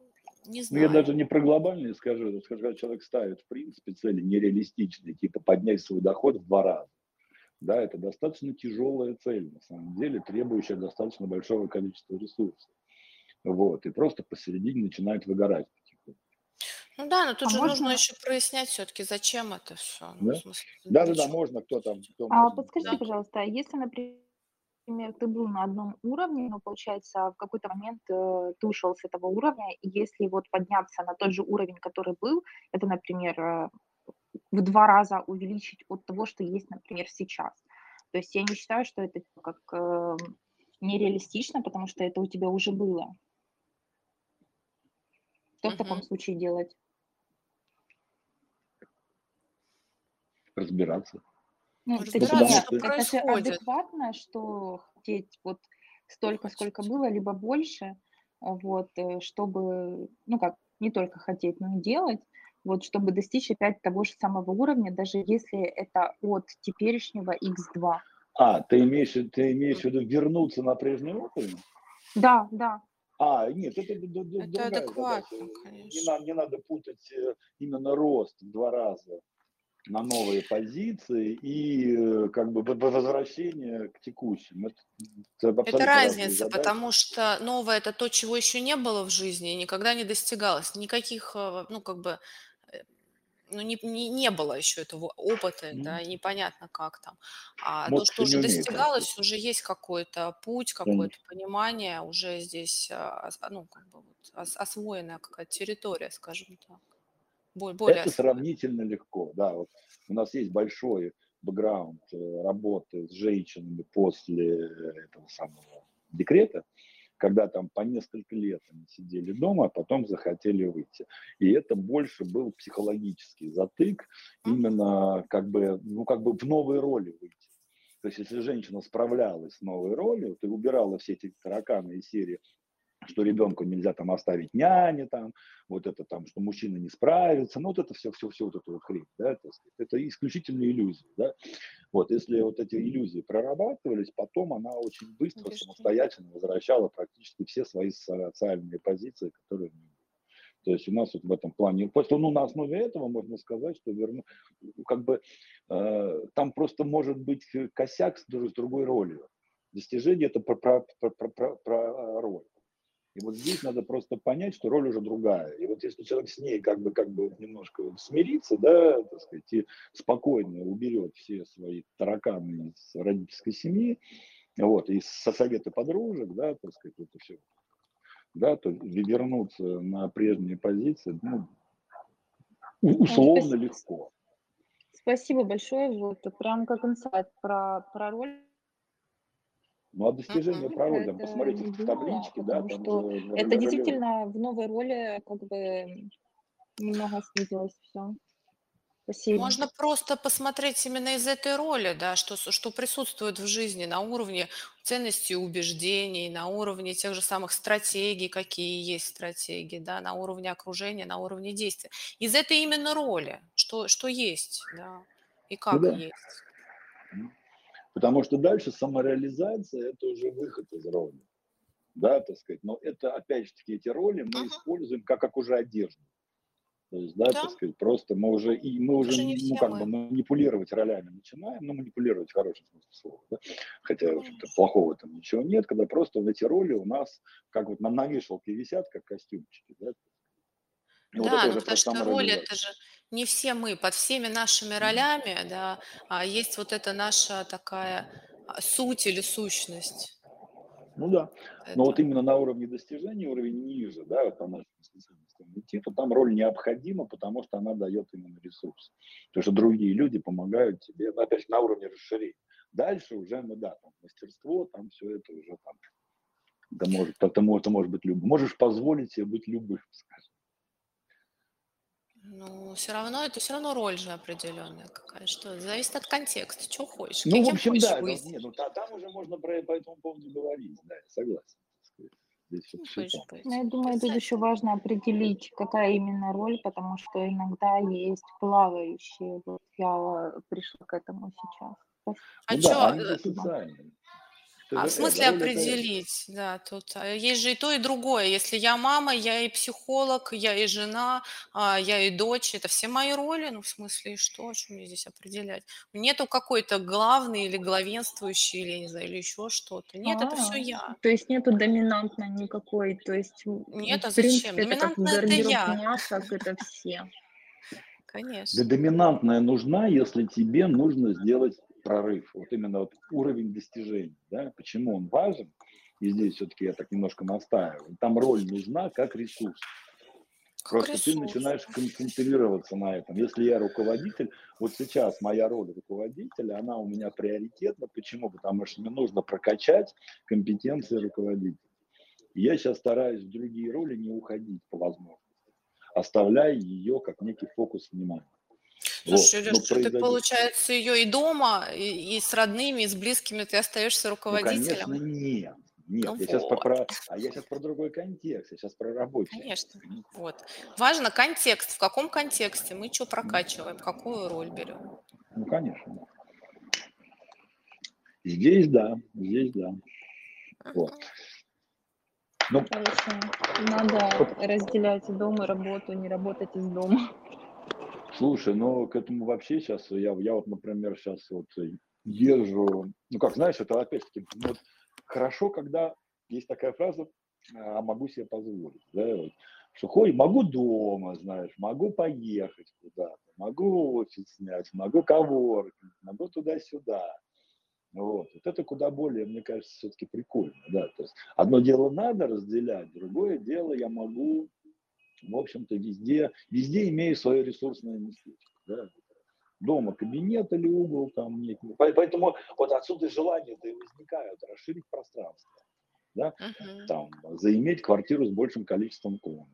не знаю. Ну, я даже не про глобальные скажу, скажу, когда человек ставит, в принципе, цели нереалистичные, типа поднять свой доход в два раза. Да, это достаточно тяжелая цель, на самом деле, требующая достаточно большого количества ресурсов. Вот, и просто посередине начинает выгорать. Ну да, но тут а же можно... нужно еще прояснять все-таки, зачем это все. Ну, да? да, да, да, можно, кто там. Кто а, подскажите, да. пожалуйста, а если, например, ты был на одном уровне, но получается в какой-то момент э, ты ушел с этого уровня, и если вот подняться на тот же уровень, который был, это, например, э, в два раза увеличить от того, что есть, например, сейчас. То есть я не считаю, что это как э, нереалистично, потому что это у тебя уже было. Что uh-huh. в таком случае делать? Разбираться. Ну, Разбираться, что это происходит. же адекватно, что хотеть вот столько, сколько было, либо больше, вот, э, чтобы, ну как, не только хотеть, но и делать, вот, чтобы достичь опять того же самого уровня, даже если это от теперешнего x2. А, ты имеешь, ты имеешь в виду вернуться на прежний уровень? Да, да. А, нет, это, это другая адекватно, задача. конечно. Не надо, не надо путать э, именно рост в два раза на новые позиции и э, как бы возвращение к текущим. Это, это, это разница, потому что новое это то, чего еще не было в жизни и никогда не достигалось. Никаких, э, ну как бы ну, не, не, не было еще этого опыта, mm. да, непонятно как там. А Мозг то, что уже достигалось, это. уже есть какой-то путь, какое-то понимание, уже здесь, а, ну, как бы вот освоенная какая-то территория, скажем так. Более это сравнительно легко, да. Вот у нас есть большой бэкграунд э, работы с женщинами после этого самого декрета, когда там по несколько лет они сидели дома, а потом захотели выйти. И это больше был психологический затык, именно как бы, ну, как бы в новые роли выйти. То есть, если женщина справлялась с новой ролью, ты убирала все эти тараканы из серии что ребенку нельзя там оставить няни, там, вот это там, что мужчина не справится, ну вот это все, все, все вот это вот хрень, да, это, это исключительно иллюзии, да. Вот, если вот эти иллюзии прорабатывались, потом она очень быстро, самостоятельно возвращала практически все свои социальные позиции, которые то есть у нас вот в этом плане, просто ну, на основе этого можно сказать, что верну, как бы э, там просто может быть косяк с, с другой ролью. Достижение это про, про, про, про, про роль. И вот здесь надо просто понять, что роль уже другая. И вот если человек с ней как бы, как бы немножко смирится, да, так сказать, и спокойно уберет все свои тараканы из родительской семьи, вот, и со совета подружек, да, так сказать, это все, да, то вернуться на прежние позиции, ну, условно Спасибо. легко. Спасибо большое, вот, прям как инсайт про, про роль ну, а достижение uh-huh. пророка, это посмотрите в табличке, да, там что же, это действительно в новой роли как бы немного снизилось все. Спасибо. Можно просто посмотреть именно из этой роли, да, что, что присутствует в жизни на уровне ценностей и убеждений, на уровне тех же самых стратегий, какие есть стратегии, да, на уровне окружения, на уровне действия. Из этой именно роли, что, что есть, да, и как ну, да. есть. Потому что дальше самореализация – это уже выход из роли. Да, так сказать. Но это, опять же таки, эти роли мы uh-huh. используем как, как уже одежду. То есть, да, да, так сказать, просто мы уже, и мы уже, ну, как бы манипулировать ролями начинаем, ну, манипулировать в хорошем смысле слова, да? хотя, в общем-то, плохого там ничего нет, когда просто вот эти роли у нас, как вот на, на вешалке висят, как костюмчики, да, ну, да, вот ну, потому что роли это же не все мы, под всеми нашими ролями, да, а есть вот эта наша такая а, суть или сущность. Ну да, это... но вот именно на уровне достижения, уровень ниже, да, вот по нашим специальностям идти, то там роль необходима, потому что она дает именно ресурс. Потому что другие люди помогают тебе, ну, опять же, на уровне расширения. Дальше уже, ну да, там мастерство, там все это уже там, да может, это, это может быть любым. Можешь позволить себе быть любым, скажем. Ну, все равно, это все равно роль же определенная какая. Что зависит от контекста, что хочешь, Ну, в общем, да, ну, нет, ну, та- там уже можно про, по этому поводу говорить, да, я согласен. Здесь все ну, ну, я думаю, тут еще важно определить, какая именно роль, потому что иногда есть плавающие. Вот я пришла к этому сейчас. А ну, что? Да, они э, социальные. А в смысле определить, да, тут а, есть же и то, и другое. Если я мама, я и психолог, я и жена, а, я и дочь, это все мои роли, ну, в смысле, и что, о чем мне здесь определять? Нету какой-то главный или главенствующий, или, не знаю, или еще что-то. Нет, это все я. То есть нету доминантной никакой, то есть Нет, а зачем? Доминантная это я. масок, это все. Конечно. Да доминантная нужна, если тебе нужно сделать прорыв, вот именно вот уровень достижений, да, почему он важен, и здесь все-таки я так немножко настаиваю, там роль нужна как ресурс. Как Просто ресурс. ты начинаешь концентрироваться на этом. Если я руководитель, вот сейчас моя роль руководителя, она у меня приоритетна. Почему? Потому что мне нужно прокачать компетенции руководителя. И я сейчас стараюсь в другие роли не уходить по возможности, оставляя ее как некий фокус внимания. Слушай, вот. Леш, произойдет... ты, получается, ее и дома, и, и с родными, и с близкими ты остаешься руководителем? Ну, конечно, нет. Нет, ну я вот. сейчас про, а я сейчас про другой контекст, я сейчас про рабочий. Конечно, вот. Важно контекст, в каком контексте мы что прокачиваем, какую роль берем. Ну, конечно. Здесь да, здесь да. Вот. Ну, Надо разделять дом и работу, не работать из дома. Слушай, ну к этому вообще сейчас, я, я вот, например, сейчас вот езжу, ну как, знаешь, это опять-таки, ну, вот, хорошо, когда есть такая фраза, а могу себе позволить, да, вот, что хоть могу дома, знаешь, могу поехать куда-то, могу офис снять, могу коворкнуть, могу туда-сюда. Вот. вот это куда более, мне кажется, все-таки прикольно. Да? То есть одно дело надо разделять, другое дело я могу в общем-то, везде, везде имею свое ресурсное местечко. Да? Дома кабинет или угол там нет. Поэтому вот отсюда желания-то и возникают расширить пространство. Да? Uh-huh. Там, заиметь квартиру с большим количеством комнат.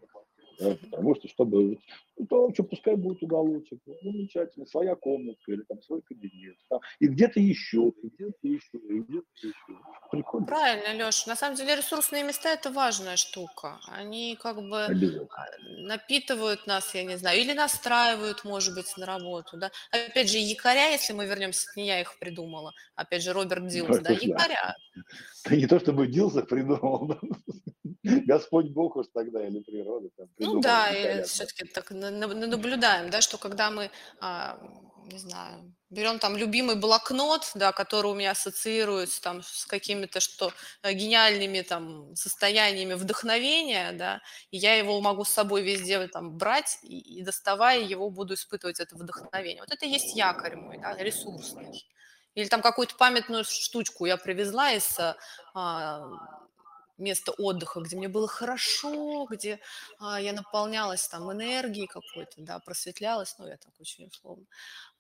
Да? Потому что, чтобы ну, то, что пускай будет уголочек, ну, замечательно, своя комнатка или там свой кабинет. Там, и где-то еще, и где-то еще, и где-то еще. Прикольно. Правильно, Леша. На самом деле ресурсные места – это важная штука. Они как бы а, напитывают нас, я не знаю, или настраивают, может быть, на работу. Да? Опять же, якоря, если мы вернемся, не я их придумала. Опять же, Роберт Дилс, да, якоря. Да не то, чтобы Дилс их придумал, Господь Бог уж тогда или природа. Там, ну да, и все-таки так наблюдаем, да, что когда мы, а, не знаю, берем там любимый блокнот, да, который у меня ассоциируется там с какими-то что э, гениальными там состояниями вдохновения, да, и я его могу с собой везде там брать и, и доставая его буду испытывать это вдохновение. Вот это и есть якорь мой, да, ресурсный. Или там какую-то памятную штучку я привезла из а, место отдыха, где мне было хорошо, где а, я наполнялась там энергией какой-то, да, просветлялась, ну, я так очень условно.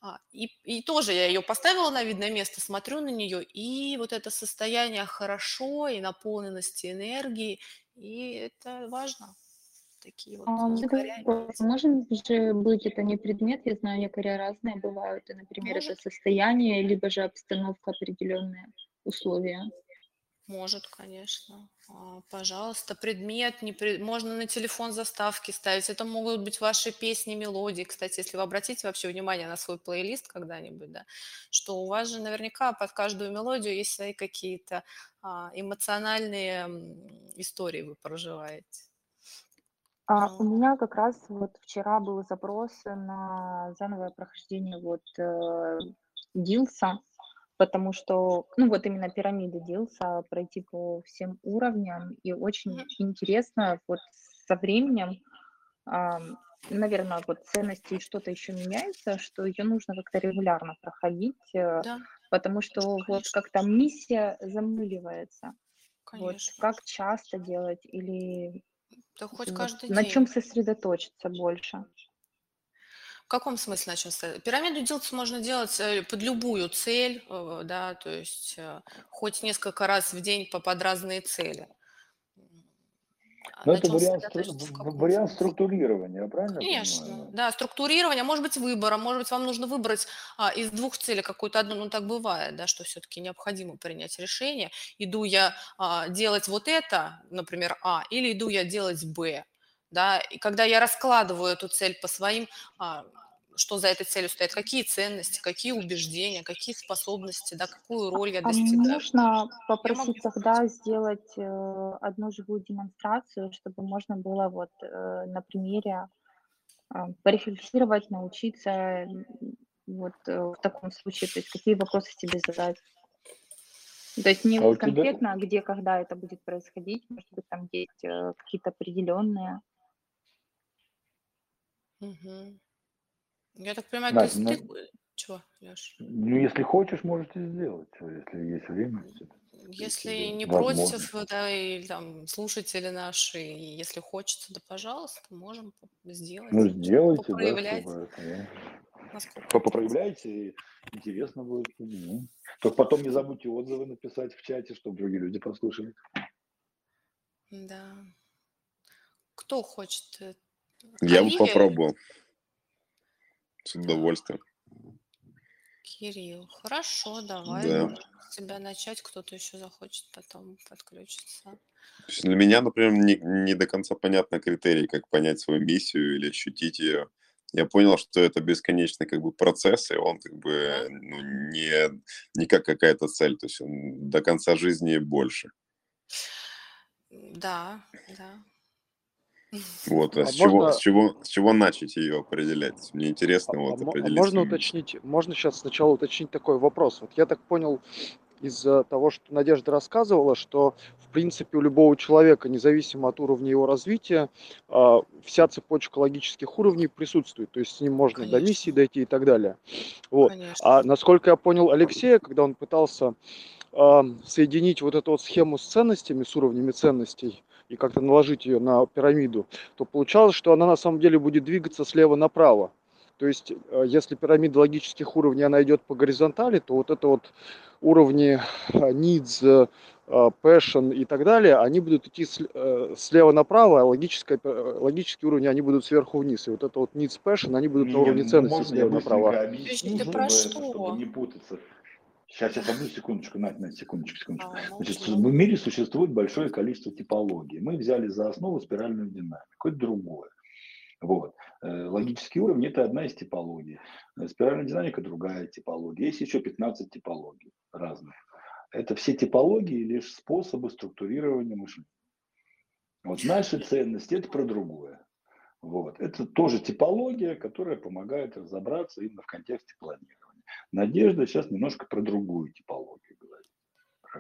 А, и, и тоже я ее поставила на видное место, смотрю на нее, и вот это состояние хорошо и наполненности энергии, и это важно. Такие вот а, якоря. Может же быть, это не предмет, я знаю, якоря разные бывают, и, например, Может. это состояние, либо же обстановка определенные условия. Может, конечно. А, пожалуйста, предмет, не пред... можно на телефон заставки ставить. Это могут быть ваши песни, мелодии. Кстати, если вы обратите вообще внимание на свой плейлист когда-нибудь, да, что у вас же наверняка под каждую мелодию есть свои какие-то а, эмоциональные истории вы проживаете. А, у меня как раз вот вчера был запрос на зановое прохождение вот э, Дилса потому что, ну вот именно пирамида делся, пройти по всем уровням, и очень интересно вот со временем, наверное, вот ценности что-то еще меняется, что ее нужно как-то регулярно проходить, э, да. потому что Конечно. вот как-то миссия замыливается. Конечно. Вот как часто делать или да хоть каждый на день. чем сосредоточиться больше? В каком смысле начнем с Пирамиду делать можно делать э, под любую цель, э, да, то есть э, хоть несколько раз в день по под разные цели. Но это вариант, стру... вариант структурирования, правильно? Конечно, понимаю? да, структурирование, может быть, выбора, может быть, вам нужно выбрать а, из двух целей какую-то одну, ну так бывает, да, что все-таки необходимо принять решение. Иду я а, делать вот это, например, А, или иду я делать Б, да, и когда я раскладываю эту цель по своим а, что за этой целью стоит, какие ценности, какие убеждения, какие способности, да, какую роль я А достигаю. можно Я попросить могу тогда сделать э, одну живую демонстрацию, чтобы можно было вот э, на примере э, порефлексировать, научиться м, вот э, в таком случае, то есть какие вопросы себе задать. То есть не А вот у тебя- конкретно, где, когда это будет происходить, может быть, там есть э, какие-то определенные. Мгм. Я так понимаю, ты, ну- ты... Чего, Леш? Ну, если хочешь, можете сделать, если есть время. Если Если не против, да, или там слушатели наши, и если хочется, да, пожалуйста, можем сделать. Ну, сделайте, да, Попроявлять, чтобы это, да. насколько По- Попроявляйте, и интересно будет. Ну. Только потом не забудьте отзывы написать в чате, чтобы другие люди послушали. Да. Кто хочет? э, Я бы Оливия или попробовал. С удовольствием. Кирилл? Хорошо, давай. Да. с тебя начать. Кто-то еще захочет потом подключиться. Для меня, например, не, не до конца понятно критерий, как понять свою миссию или ощутить ее. Я понял, что это бесконечный как бы процесс, и он как бы ну, не, не как какая-то цель, то есть он до конца жизни больше. Да, да. Вот, а, А с, чего, можно- с, чего, с чего начать ее определять? Мне интересно А- вот а а определить. можно уточнить, можно сейчас сначала уточнить такой вопрос. Вот я так понял из э, того, что Надежда рассказывала, что в принципе у любого человека, независимо от уровня его развития, а, вся цепочка логических уровней присутствует. То есть с ним можно до Конечно. миссии дойти и так далее. Вот. Конечно. А насколько я понял Алексея, когда он пытался соединить вот эту вот схему с ценностями, с уровнями ценностей и как-то наложить ее на пирамиду, то получалось, что она на самом деле будет двигаться слева направо. То есть, э, если пирамида логических уровней, она идет по горизонтали, то вот это вот уровни э, needs, э, passion и так далее, они будут идти слева направо, а логическое, логические уровни, они будут сверху вниз. И вот это вот needs, passion, они будут на Не, уровне я слева направо. ты про чтобы, что? чтобы не путаться. Сейчас, сейчас, одну секундочку, Надь, Надь, секундочку, секундочку. А, Значит, можно. в мире существует большое количество типологий. Мы взяли за основу спиральную динамику, это другое. Вот. Э, Логический уровень – это одна из типологий. Э, Спиральная динамика – другая типология. Есть еще 15 типологий разных. Это все типологии лишь способы структурирования мышления. Вот наши ценности – это про другое. Вот. Это тоже типология, которая помогает разобраться именно в контексте планирования. Надежда сейчас немножко про другую типологию говорит.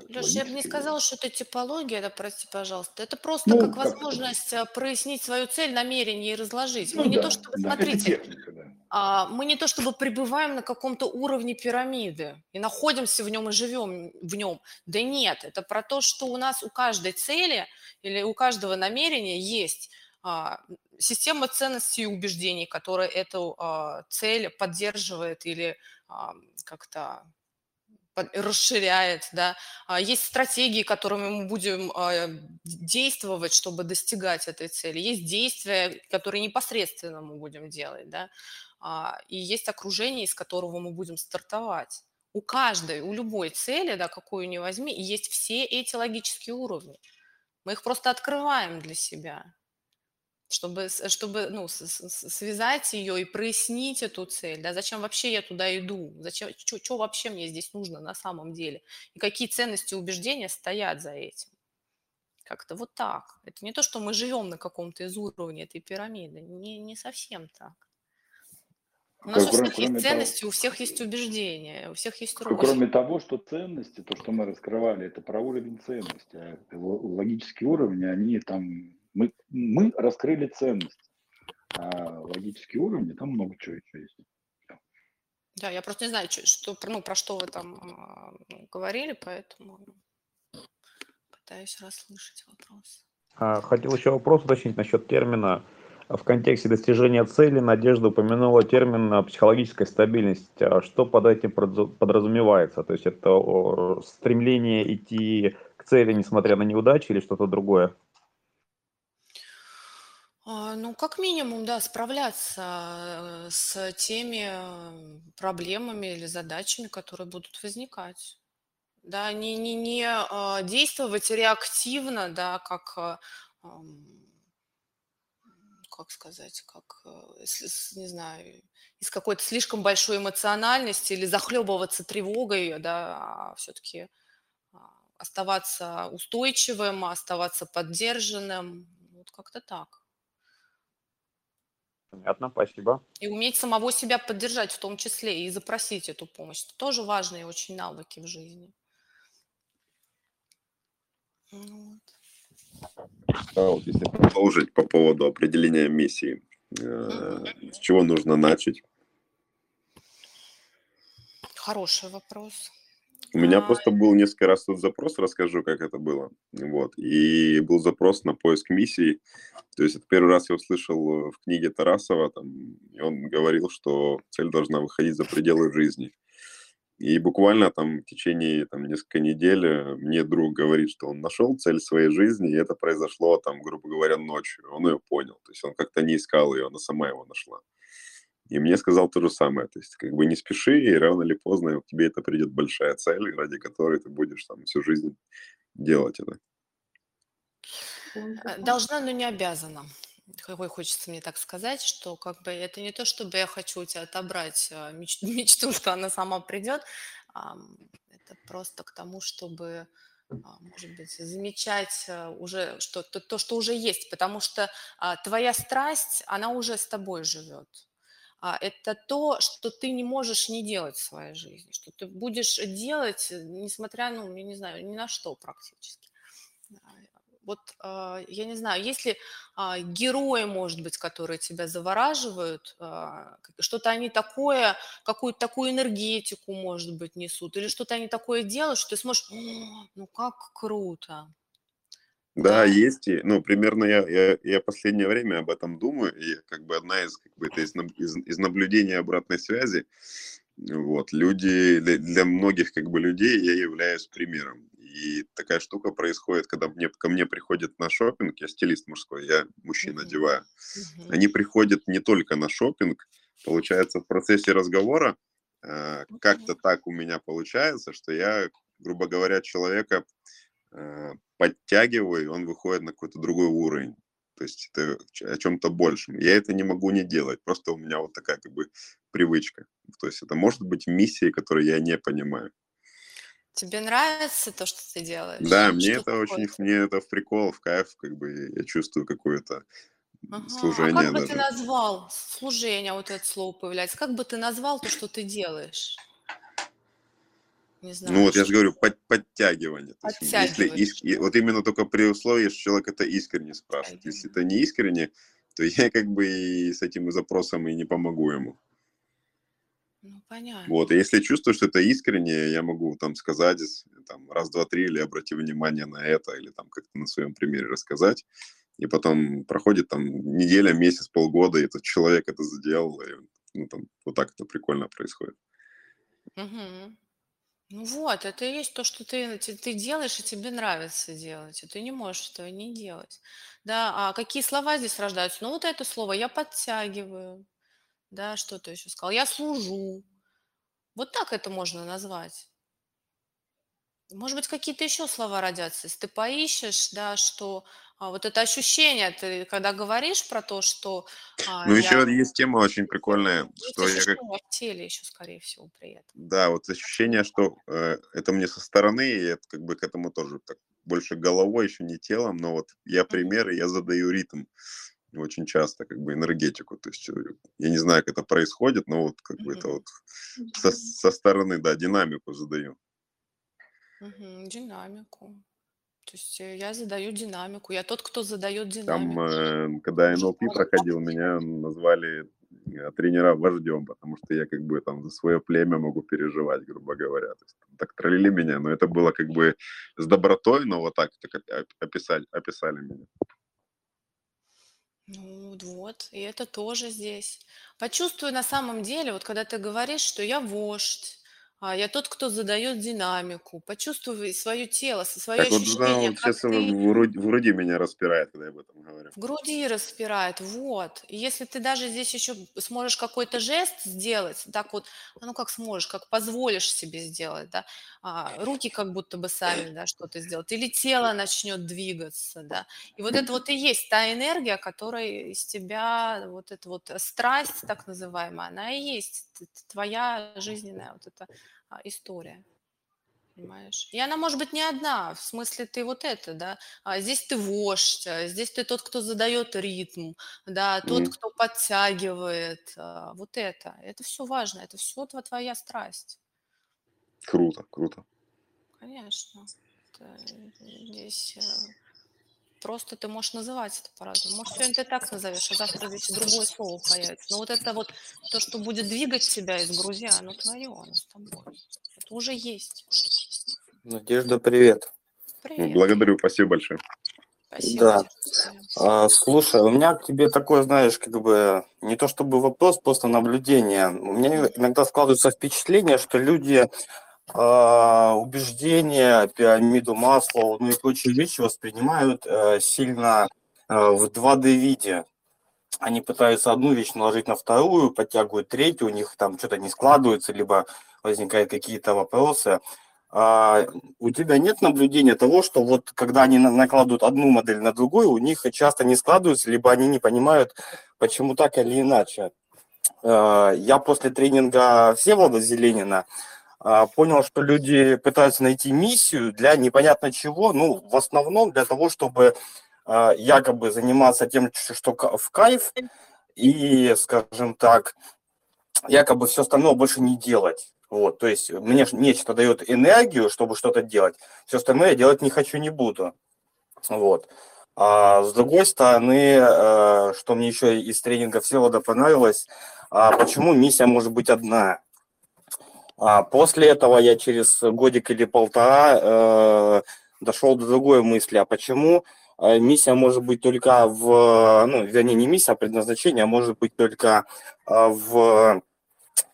Леш, я бы не сказала, что это типология, да, прости, пожалуйста. Это просто Ну, как как это? возможность а, прояснить свою цель, намерение и разложить. Ну Мы не да, то чтобы, да, это смотрите, техника, да. а, мы не то чтобы пребываем на каком-то уровне пирамиды и находимся в нем и живем в нем. Да нет, это про то, что у нас у каждой цели или у каждого намерения есть а, система ценностей и убеждений, которая эту а, цель поддерживает или как-то под- расширяет, да. А, Есть стратегии, которыми мы будем а, действовать, чтобы достигать этой цели. Есть действия, которые непосредственно мы будем делать, да. А, И есть окружение, из которого мы будем стартовать. У каждой, у любой цели, да, какую ни возьми, есть все эти логические уровни. Мы их просто открываем для себя чтобы, чтобы ну, с- с- с- связать ее и прояснить эту цель. Да? Зачем вообще я туда иду? Зачем, что вообще мне здесь нужно на самом деле? И какие ценности и убеждения стоят за этим? Как-то вот так. Это не то, что мы живем на каком-то из уровней этой пирамиды. Не, не совсем так. У нас у Кроме- всех есть того- ценности, у всех есть убеждения, у всех есть роль. Кроме того, что ценности, то, что мы раскрывали, это про уровень ценности. А логические уровни, они там... Мы, мы раскрыли ценность. А логические уровни, там много чего еще есть. Да, я просто не знаю, что, про- ну, про что вы там а, ну, говорили, поэтому пытаюсь расслышать вопрос. А, Хотел еще вопрос уточнить насчет термина. В контексте достижения цели Надежда упомянула термин а, психологическая стабильность. А Что под этим подразумевается? То есть это стремление идти к цели, несмотря на неудачи, или что-то другое? А, ну, как минимум, да, справляться, э, с теми, э, проблемами или задачами, которые будут возникать. Да, не не не, а, действовать реактивно, да, как, ам, как сказать, как, э, не знаю, из какой-то слишком большой эмоциональности или захлебываться тревогой, да, а все-таки, а, оставаться устойчивым, оставаться поддержанным. Вот как-то так. Понятно, спасибо. И уметь самого себя поддержать в том числе, и запросить эту помощь. Это тоже важные очень навыки в жизни. Ну вот. А вот если продолжить по поводу определения миссии, э, с чего нужно начать? Хороший вопрос. У меня а... просто был несколько раз тут запрос, расскажу, как это было. Вот. И был запрос на поиск миссии. То есть это первый раз я услышал в книге Тарасова, там, и он говорил, что цель должна выходить за пределы жизни. И буквально там в течение там, несколько недель э, мне друг говорит, что он нашел цель своей жизни, и это произошло там, грубо говоря, ночью. Он ее понял. То есть он как-то не искал ее, она сама его нашла. И мне сказал то же самое. То есть как бы не спеши, и рано или поздно к тебе это придет большая цель, ради которой ты будешь там всю жизнь делать это. Э, должна, но не обязана. Какой хочется мне так сказать, что как бы это не то, чтобы я хочу у тебя отобрать э, меч- мечту, что она сама придет. Это просто к тому, чтобы а, может быть, замечать э, уже что то, то, что уже есть, потому что а, твоя страсть, она уже с тобой живет это то, что ты не можешь не делать в своей жизни, что ты будешь делать, э, несмотря, ну, я не знаю, ни на что практически. Вот, а, я не знаю, если а, герои, может быть, которые тебя завораживают, а, что-то они такое, какую-то такую энергетику, может быть, несут, или что-то они такое делают, что ты сможешь, ну как круто, да, есть. И, ну, примерно я, я, я последнее время об этом думаю, и как бы одна из, как бы, это из, из, из наблюдения обратной связи, вот, люди, для, для многих, как бы, людей я являюсь примером. И такая штука происходит, когда мне, ко мне приходят на шопинг, я стилист мужской, я мужчин mm-hmm. одеваю. Mm-hmm. Они приходят не только на шопинг, получается, в процессе разговора э, как-то так у меня получается, что я, грубо говоря, человека подтягиваю, и он выходит на какой-то другой уровень. То есть это о чем-то большем. Я это не могу не делать. Просто у меня вот такая как бы привычка. То есть это может быть миссией, которую я не понимаю. Тебе нравится то, что ты делаешь? Да, мне это очень, мне это в прикол, в кайф, как бы я чувствую какое-то ага. служение. А как бы даже. ты назвал служение, вот это слово появляется, как бы ты назвал то, что ты делаешь? Не знаю. Ну вот я же говорю, под, подтягивание. если иск, вот именно только при условии, что человек это искренне спрашивает. Если это не искренне, то я как бы и с этим запросом и не помогу ему. Ну, понятно. Вот, и если чувствую, что это искренне, я могу там сказать там, раз, два, три, или обрати внимание на это, или там как-то на своем примере рассказать. И потом проходит там неделя, месяц, полгода, и этот человек это сделал, и ну, там, вот так это прикольно происходит. Угу. Ну вот, это и есть то, что ты, ты, ты делаешь, и тебе нравится делать, и ты не можешь этого не делать. Да, а какие слова здесь рождаются? Ну вот это слово «я подтягиваю», да, что ты еще сказал, «я служу». Вот так это можно назвать. Может быть, какие-то еще слова родятся. Если ты поищешь, да, что а, вот это ощущение, ты когда говоришь про то, что... А, ну, я... еще есть тема очень прикольная, есть что я как... в теле еще, скорее всего, при этом. Да, вот ощущение, что э, это мне со стороны, и это как бы к этому тоже так больше головой, еще не телом, но вот я пример, и я задаю ритм очень часто, как бы энергетику. То есть э, я не знаю, как это происходит, но вот как бы это вот со, со стороны, да, динамику задаю. Мгм. Динамику. То есть э, я задаю динамику. Я тот, кто задает динамику. Э, когда НЛП проходил, меня назвали э, тренера вождем, потому что я как бы там за свое племя могу переживать, грубо говоря. То есть, так троллили меня, но это было как бы с добротой, но вот так, так описали, описали меня. Ну вот, и это тоже здесь. Почувствуй на самом деле, вот когда ты говоришь, что я вождь, а, я тот, кто задает динамику. Почувствуй свое тело, свое Так вот, ощущение, ну, как сейчас ты в груди, в груди меня распирает, когда я об этом говорю. в груди распирает. Вот. И если ты даже здесь еще сможешь какой-то жест сделать, так вот, а ну как сможешь, как позволишь себе сделать, да, а, руки как будто бы сами, да, что-то сделать, или тело начнет двигаться, да. И вот это вот и есть та энергия, которая из тебя, вот эта вот страсть так называемая, она и есть т- т- твоя жизненная вот эта история. Понимаешь? И она может быть не одна, в смысле ты вот это, да, а здесь ты вождь, а здесь ты тот, кто задает ритм, да, тот, Мгм. кто подтягивает, а, вот это. Это все важно, это все твоя страсть, Круто, круто. конечно. Это, э, здесь э, просто ты можешь называть это по-разному. Может, сегодня ты так назовешь, а завтра здесь другое слово появится. Но вот это вот то, что будет двигать тебя из Грузии, оно твое, оно с тобой. Это уже есть. Надежда, привет. Привет. Благодарю, спасибо большое. Спасибо Да. А, слушай, у меня к тебе такое, знаешь, как бы не то чтобы вопрос, просто наблюдение. У меня иногда складывается впечатление, что люди а, убеждения, пирамиду Маслоу, ну и прочие вещи воспринимают э, сильно э, в 2D-виде. Они пытаются одну вещь наложить на вторую, подтягивают третью, у них там что-то не складывается, либо возникают какие-то вопросы. А, у тебя нет наблюдения того, что вот когда они на- накладывают одну модель на другую, у них часто не складываются, либо они не понимают, почему так или иначе. А, Я после тренинга Всеволода Зеленина понял, что люди пытаются найти миссию для непонятно чего, ну, в основном для того, чтобы а, якобы заниматься тем, что в кайф, и, скажем так, якобы все остальное больше не делать. Вот, то есть мне нечто дает энергию, чтобы что-то делать, все остальное я делать не хочу, не буду. Вот. А с другой стороны, э, что мне еще из тренинга Всеволода понравилось, а почему миссия может быть одна? А после этого я через годик или полтора э, дошел до другой мысли, а почему э, миссия может быть только в, ну, вернее, не миссия, а предназначение, а может быть только э, в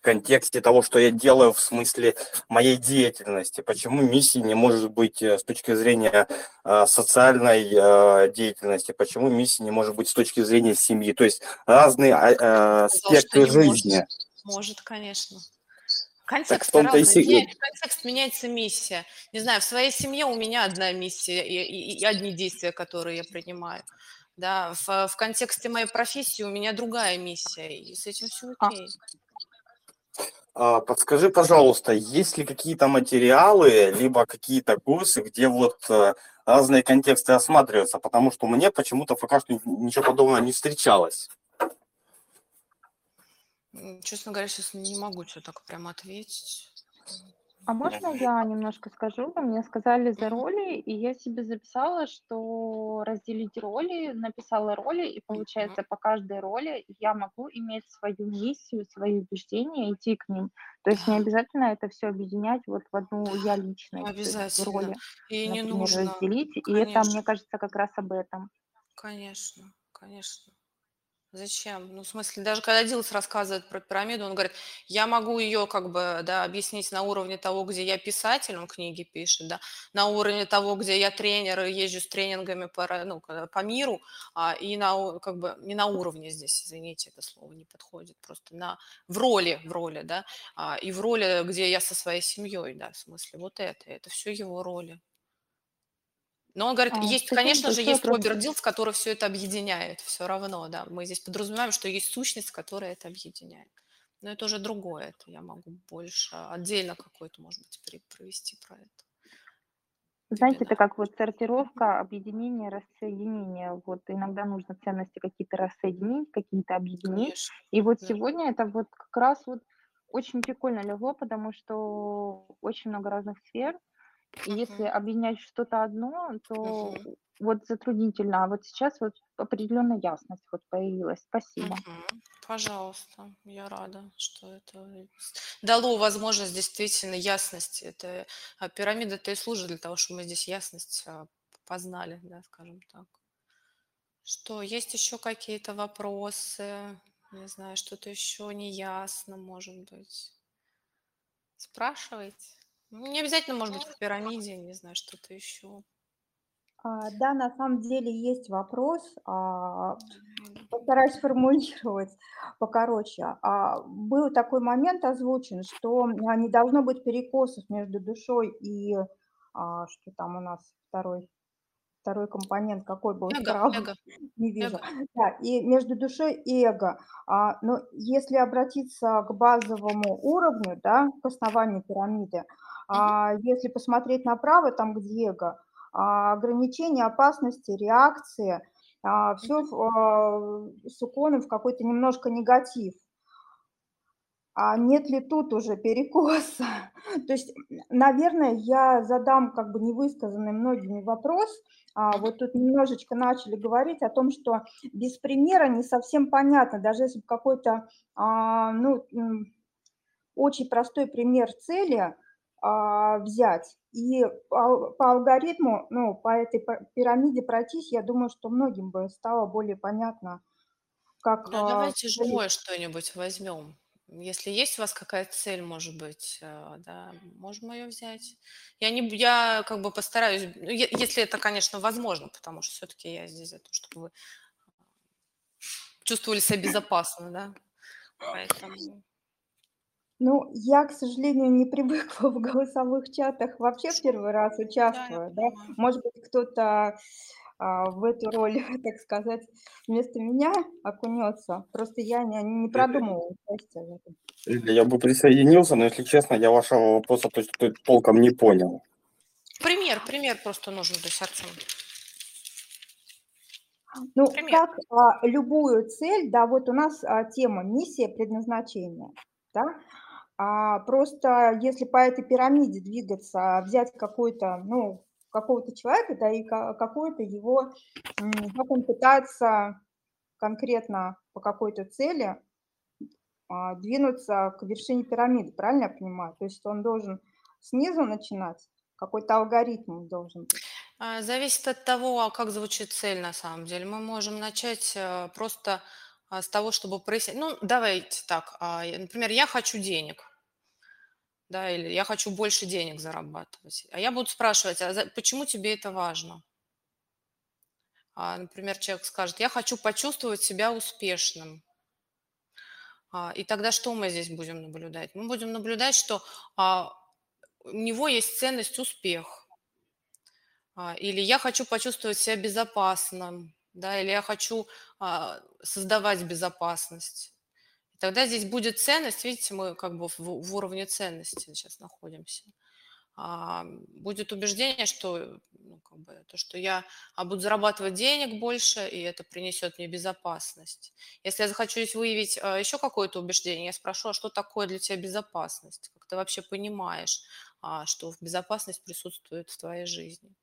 контексте того, что я делаю в смысле моей деятельности. Почему миссии не может быть э, с точки зрения социальной деятельности? Почему миссии не может быть с точки зрения семьи? То есть разные что аспекты жизни. может. Может, конечно. Контекст в том-то и Меняется контекст, меняется миссия. Не знаю, в своей семье у меня одна миссия и, и- и одни действия, которые я принимаю. Да, в, в контексте моей профессии у меня другая миссия, и с этим все А. окей. А, Подскажи, пожалуйста, есть ли какие-то материалы, либо какие-то курсы, где вот э, разные контексты осматриваются? Потому что мне почему-то пока что ничего подобного не встречалось. Честно говоря, сейчас не могу что так прям ответить. А можно я немножко скажу? Мне сказали за роли, и я себе записала, что разделить роли, написала роли, и получается по каждой роли я могу иметь свою миссию, свои убеждения, идти к ним. То есть не обязательно это все объединять вот в одну я в обязательно. роли, И не например, нужно, разделить. И это, конечно. мне кажется, как раз об этом. Конечно, конечно. Зачем? Ну, в смысле, даже когда Дилс рассказывает про пирамиду, он говорит, я могу ее как бы, да, объяснить на уровне того, где я писатель, он книги пишет, да, на уровне того, где я тренер и езжу с тренингами по, ну, по миру, а, и на, как бы, не на уровне здесь, извините, это слово не подходит, просто на, в роли, в роли, да, а, и в роли, где я со своей семьей, да, в смысле, вот это, это все его роли. Но он говорит, А, есть, конечно же, есть Просто обердилс, который все это объединяет, все равно, да. Мы здесь подразумеваем, что есть сущность, которая это объединяет. Но это уже другое, это я могу больше отдельно какой-то, может быть, провести про это. Знаете, это как вот сортировка, объединение, рассоединение. Вот иногда нужно ценности какие-то рассоединить, какие-то объединить. Конечно, И вот да. сегодня это вот как раз вот очень прикольно легло, потому что очень много разных сфер. И если Мгм. объединять что-то одно, то Мгм. вот затруднительно. А вот сейчас вот определенная ясность вот появилась. Спасибо. Мгм. Пожалуйста, я рада, что это с- дало возможность действительно ясности. Это а, пирамида-то и служит для того, чтобы мы здесь ясность а, познали, да, скажем так. Что, есть еще какие-то вопросы? Не знаю, что-то еще не ясно, может быть. Спрашивайте. Не обязательно, может быть, в пирамиде, не знаю, что-то еще. А, да, на самом деле есть вопрос. А, постараюсь формулировать покороче. А, был такой момент озвучен, что не должно быть перекосов между душой и что там у нас второй второй компонент какой был эго, справа, эго. не вижу. Эго. Да, и между душой и эго. А, но если обратиться к базовому уровню, да, к основанию пирамиды, а, если посмотреть направо, там где эго, а, ограничения, опасности, реакции, а, все а, с уклоном в какой-то немножко негатив. А нет ли тут уже перекоса? То есть, наверное, я задам как бы невысказанный многими вопрос. А вот тут немножечко начали говорить о том, что без примера не совсем понятно, даже если какой-то, а, ну, очень простой пример цели а, взять и по, по алгоритму, ну, по этой пирамиде пройтись, я думаю, что многим бы стало более понятно, как... Ну, а, давайте живое что-нибудь возьмем. Если есть у вас какая-то цель, может быть, э, да, можем ее взять. Я не, я как бы постараюсь, ну, если это, конечно, возможно, потому что все-таки я здесь за то, чтобы вы чувствовали себя безопасно, да. Поэтому. Ну, я, к сожалению, не привыкла в голосовых чатах вообще в первый раз участвую, да. да? Может быть, кто-то а, в эту роль, так сказать, вместо меня окунется. Просто я не, не продумывала участие в этом. Я бы присоединился, но, если честно, я вашего вопроса то есть, толком не понял. Пример, пример просто нужен, то есть Артем. Ну, пример. как а, любую цель, да, вот у нас а, тема миссия, предназначение, да, а, просто если по этой пирамиде двигаться, взять какой-то, ну, какого-то человека, да, и какой-то его, как он пытается конкретно по какой-то цели а, двинуться к вершине пирамиды, правильно я понимаю? То есть он должен снизу начинать, какой-то алгоритм должен быть. А, зависит от того, а как звучит цель на самом деле. Мы можем начать э, просто с того, чтобы прояснить. Ну, давайте так. Например, я хочу денег да, или я хочу больше денег зарабатывать. А я буду спрашивать, а почему тебе это важно? А, например, человек скажет, я хочу почувствовать себя успешным. А, и тогда что мы здесь будем наблюдать? Мы будем наблюдать, что а, у него есть ценность успех. А, или я хочу почувствовать себя безопасным, да, или я хочу а, создавать безопасность. Тогда здесь будет ценность, видите, мы как бы в, в уровне ценности сейчас находимся. А, будет убеждение, что, ну, как бы, то, что я а, буду зарабатывать денег больше, и это принесет мне безопасность. Если я захочу здесь выявить а, еще какое-то убеждение, я спрошу, а что такое для тебя безопасность? Как ты вообще понимаешь, а, что безопасность присутствует в твоей жизни?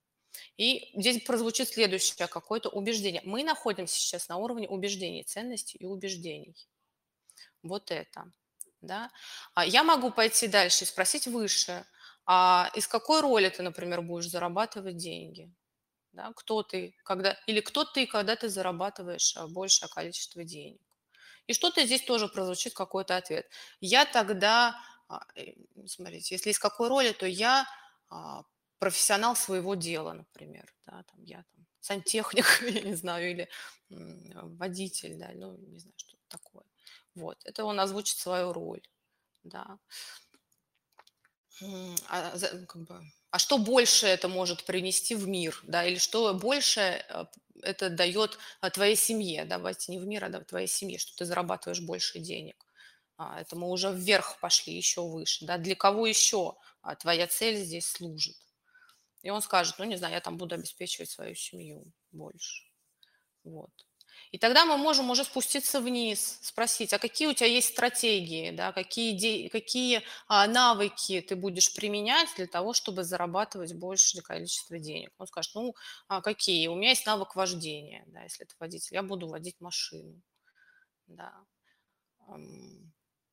И здесь прозвучит следующее какое-то убеждение. Мы находимся сейчас на уровне убеждений, ценностей и убеждений вот это. Да? А я могу пойти дальше и спросить выше, а из какой роли ты, например, будешь зарабатывать деньги? Да? Кто ты, когда, или кто ты, когда ты зарабатываешь а, большее количество денег? И что-то здесь тоже прозвучит какой-то ответ. Я тогда, а, э, смотрите, если из какой роли, то я профессионал своего дела, например. Да, там, я там, сантехник, я не знаю, или водитель, да, ну, не знаю, что такое. Вот, это он озвучит свою роль, да. А, как бы, а что больше это может принести в мир, да, или что больше э, это дает а, твоей семье, давайте не в мир, а твоей семье, что ты зарабатываешь больше денег. А, это мы уже вверх пошли, еще выше, да, для кого еще а, твоя цель здесь служит. И он скажет, ну, не знаю, я там буду обеспечивать свою семью больше. Вот. И тогда мы можем уже спуститься вниз, спросить, а какие у тебя есть стратегии, да, какие, какие а, навыки ты будешь применять для того, чтобы зарабатывать большее количество денег. Он скажет, ну, а какие? У меня есть навык вождения, да, если это водитель, я буду водить машину. Да.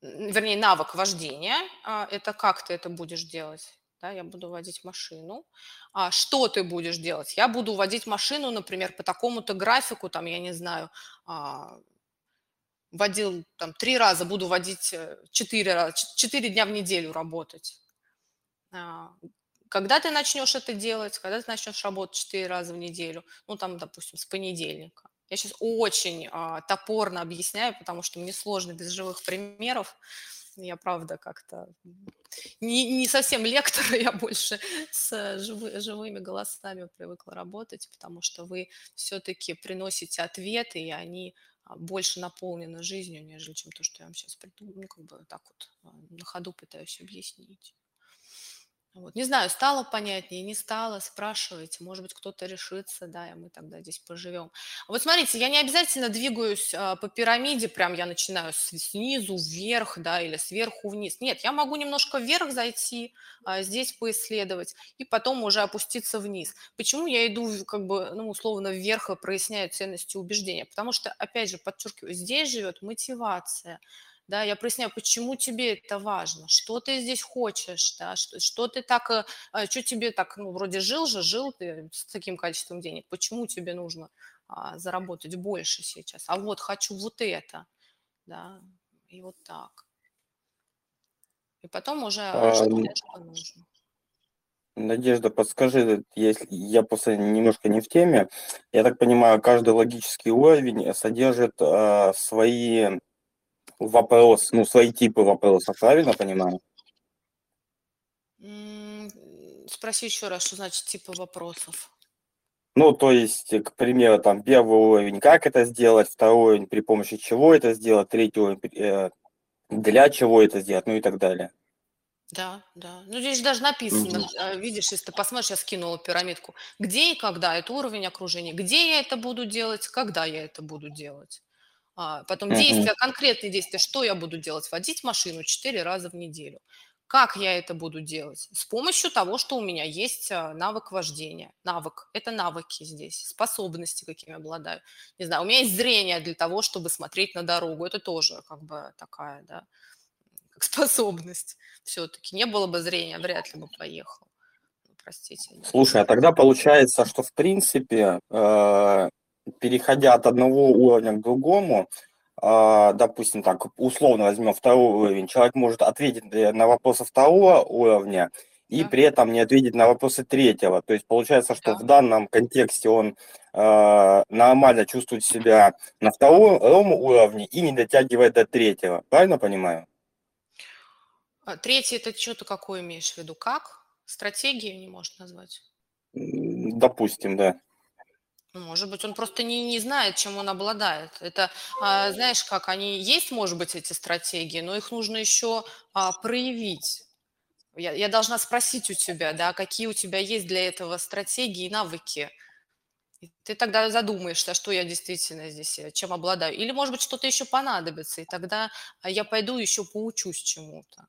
Вернее, навык вождения, а, это как ты это будешь делать? Да, я буду водить машину. А что ты будешь делать? Я буду водить машину, например, по такому-то графику, там, я не знаю, а, вводил там три раза, буду водить э, четыре раза, четыре дня в неделю работать. А, когда ты начнешь это делать, когда ты начнешь работать четыре раза в неделю, ну там, допустим, с понедельника. Я сейчас очень а, топорно объясняю, потому что мне сложно без живых примеров. Я, правда, как-то не, не совсем лектор, я больше с живы, живыми голосами привыкла работать, потому что вы все-таки приносите ответы, и они а, больше наполнены жизнью, нежели чем то, что я вам сейчас придумаю. Ну, как бы так вот а, на ходу пытаюсь объяснить. Вот. Не знаю, стало понятнее, не стало, спрашивайте, может быть, кто-то решится, да, и мы тогда здесь поживем. Вот смотрите, я не обязательно двигаюсь а, по пирамиде, прям я начинаю снизу вверх, да, или сверху вниз. Нет, я могу немножко вверх зайти, а, здесь поисследовать, и потом уже опуститься вниз. Почему я иду, как бы, ну, условно, вверх и проясняю ценности убеждения? Потому что, опять же, подчеркиваю, здесь живет мотивация – да, я проясняю, почему тебе это важно, что ты здесь хочешь, да, что, что ты так, э, а, что тебе так, ну, вроде жил же, жил ты с таким количеством денег, почему тебе нужно а, заработать больше сейчас, а вот хочу вот это, да, и вот так. И потом уже, а, что нужно. Надежда, подскажи, если я просто немножко не в теме, я так понимаю, каждый логический уровень содержит э, свои вопрос, ну, свои типы вопросов, правильно понимаю? Спроси еще раз, что значит типы вопросов. Ну, то есть, к примеру, там первый уровень, как это сделать, второй уровень, при помощи чего это сделать, третий уровень, э, для чего это сделать, ну и так далее. Да, да. Ну, здесь даже написано, угу. видишь, если ты посмотришь, я скинула пирамидку, где и когда, это уровень окружения, где я это буду делать, когда я это буду делать. А, потом действия, конкретные действия, что я буду делать? Водить машину 4 раза в неделю. Как я это буду делать? С помощью того, что у меня есть а, навык вождения. Навык – это навыки здесь, способности, какими обладаю. Не знаю, у меня есть зрение для того, чтобы смотреть на дорогу. Это тоже как бы такая, да, как способность все-таки. Не было бы зрения, вряд ли бы поехал. Простите. Слушай, а тогда получается, что в принципе э, переходя от одного уровня к другому, а, допустим, так, условно возьмем второй уровень, человек может ответить э, на вопросы второго уровня и да. при этом не ответить на вопросы третьего. То есть получается, что да. в данном контексте он э, нормально чувствует себя на втором уровне и не дотягивает до третьего. Правильно понимаю? А третий это что-то какое имеешь в виду? Как? Стратегию не может назвать? Допустим, да. Ну, может быть, он просто не, не знает, чем он обладает. Это, а, знаешь, как они есть, может быть, эти стратегии, но их нужно еще а, проявить. Я, я должна спросить у тебя, да, какие у тебя есть для этого стратегии и навыки. И ты тогда задумаешься, что я действительно здесь, э, чем обладаю. Или, может быть, что-то еще понадобится, и тогда а, я пойду еще поучусь чему-то.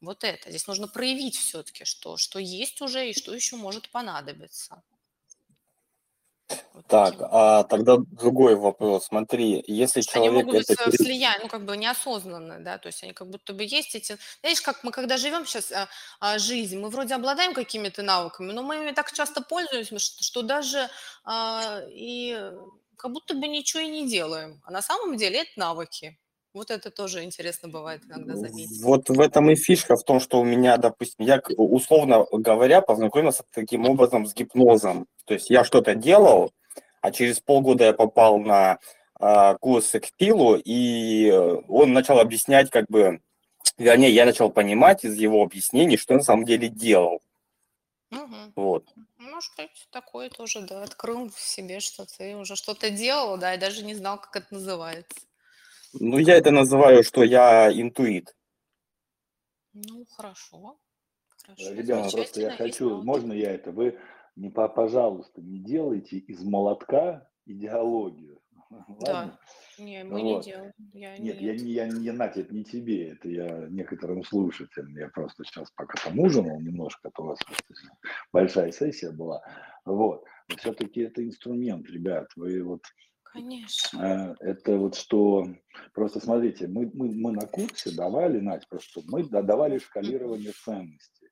Вот это. Здесь нужно проявить все-таки, что, что есть уже и что еще может понадобиться. Вот так, а тогда другой вопрос. Смотри, если Что они человек могут быть это... в слиянии, ну, как бы неосознанно, да, то есть они как будто бы есть эти... Знаешь, как мы когда живем сейчас а, а, жизнь, мы вроде обладаем какими-то навыками, но мы ими так часто пользуемся, что, что даже а, и как будто бы ничего и не делаем. А на самом деле это навыки. Вот это тоже интересно бывает иногда заметить. Вот в этом и фишка в том, что у меня, допустим, я, условно говоря, познакомился таким образом с гипнозом. То есть я что-то делал, а через полгода я попал на э, курс к Пилу, и он начал объяснять, как бы, вернее, я начал понимать из его объяснений, что на самом деле делал. Угу. Вот. Может быть, такое тоже, да, открыл в себе, что ты уже что-то делал, да, и даже не знал, как это называется. Ну, я это называю, что я интуит. Ну, хорошо. Хорошо, Ребята, просто я хочу, можно я это? Вы, не, пожалуйста, не делайте из молотка идеологию. Да. Не, мы вот. не делаем. Я нет, нет, я не, я, Натя, это не тебе, это я некоторым слушателям. Я просто сейчас пока там ужинал немножко, то у вас большая сессия была. Вот. Но все-таки это инструмент, ребят. Вы вот Конечно. Э, это вот что, просто смотрите, мы, мы, мы на курсе давали, Надь, просто мы давали шкалирование ценностей.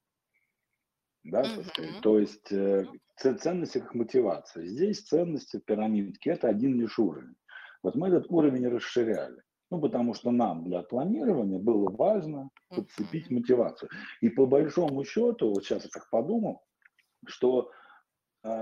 Да, угу. То есть э, ценности как мотивация. Здесь ценности в пирамидке – это один лишь уровень. Вот мы этот уровень расширяли. Ну, потому что нам для планирования было важно подцепить мотивацию. И по большому счету, вот сейчас я так подумал, что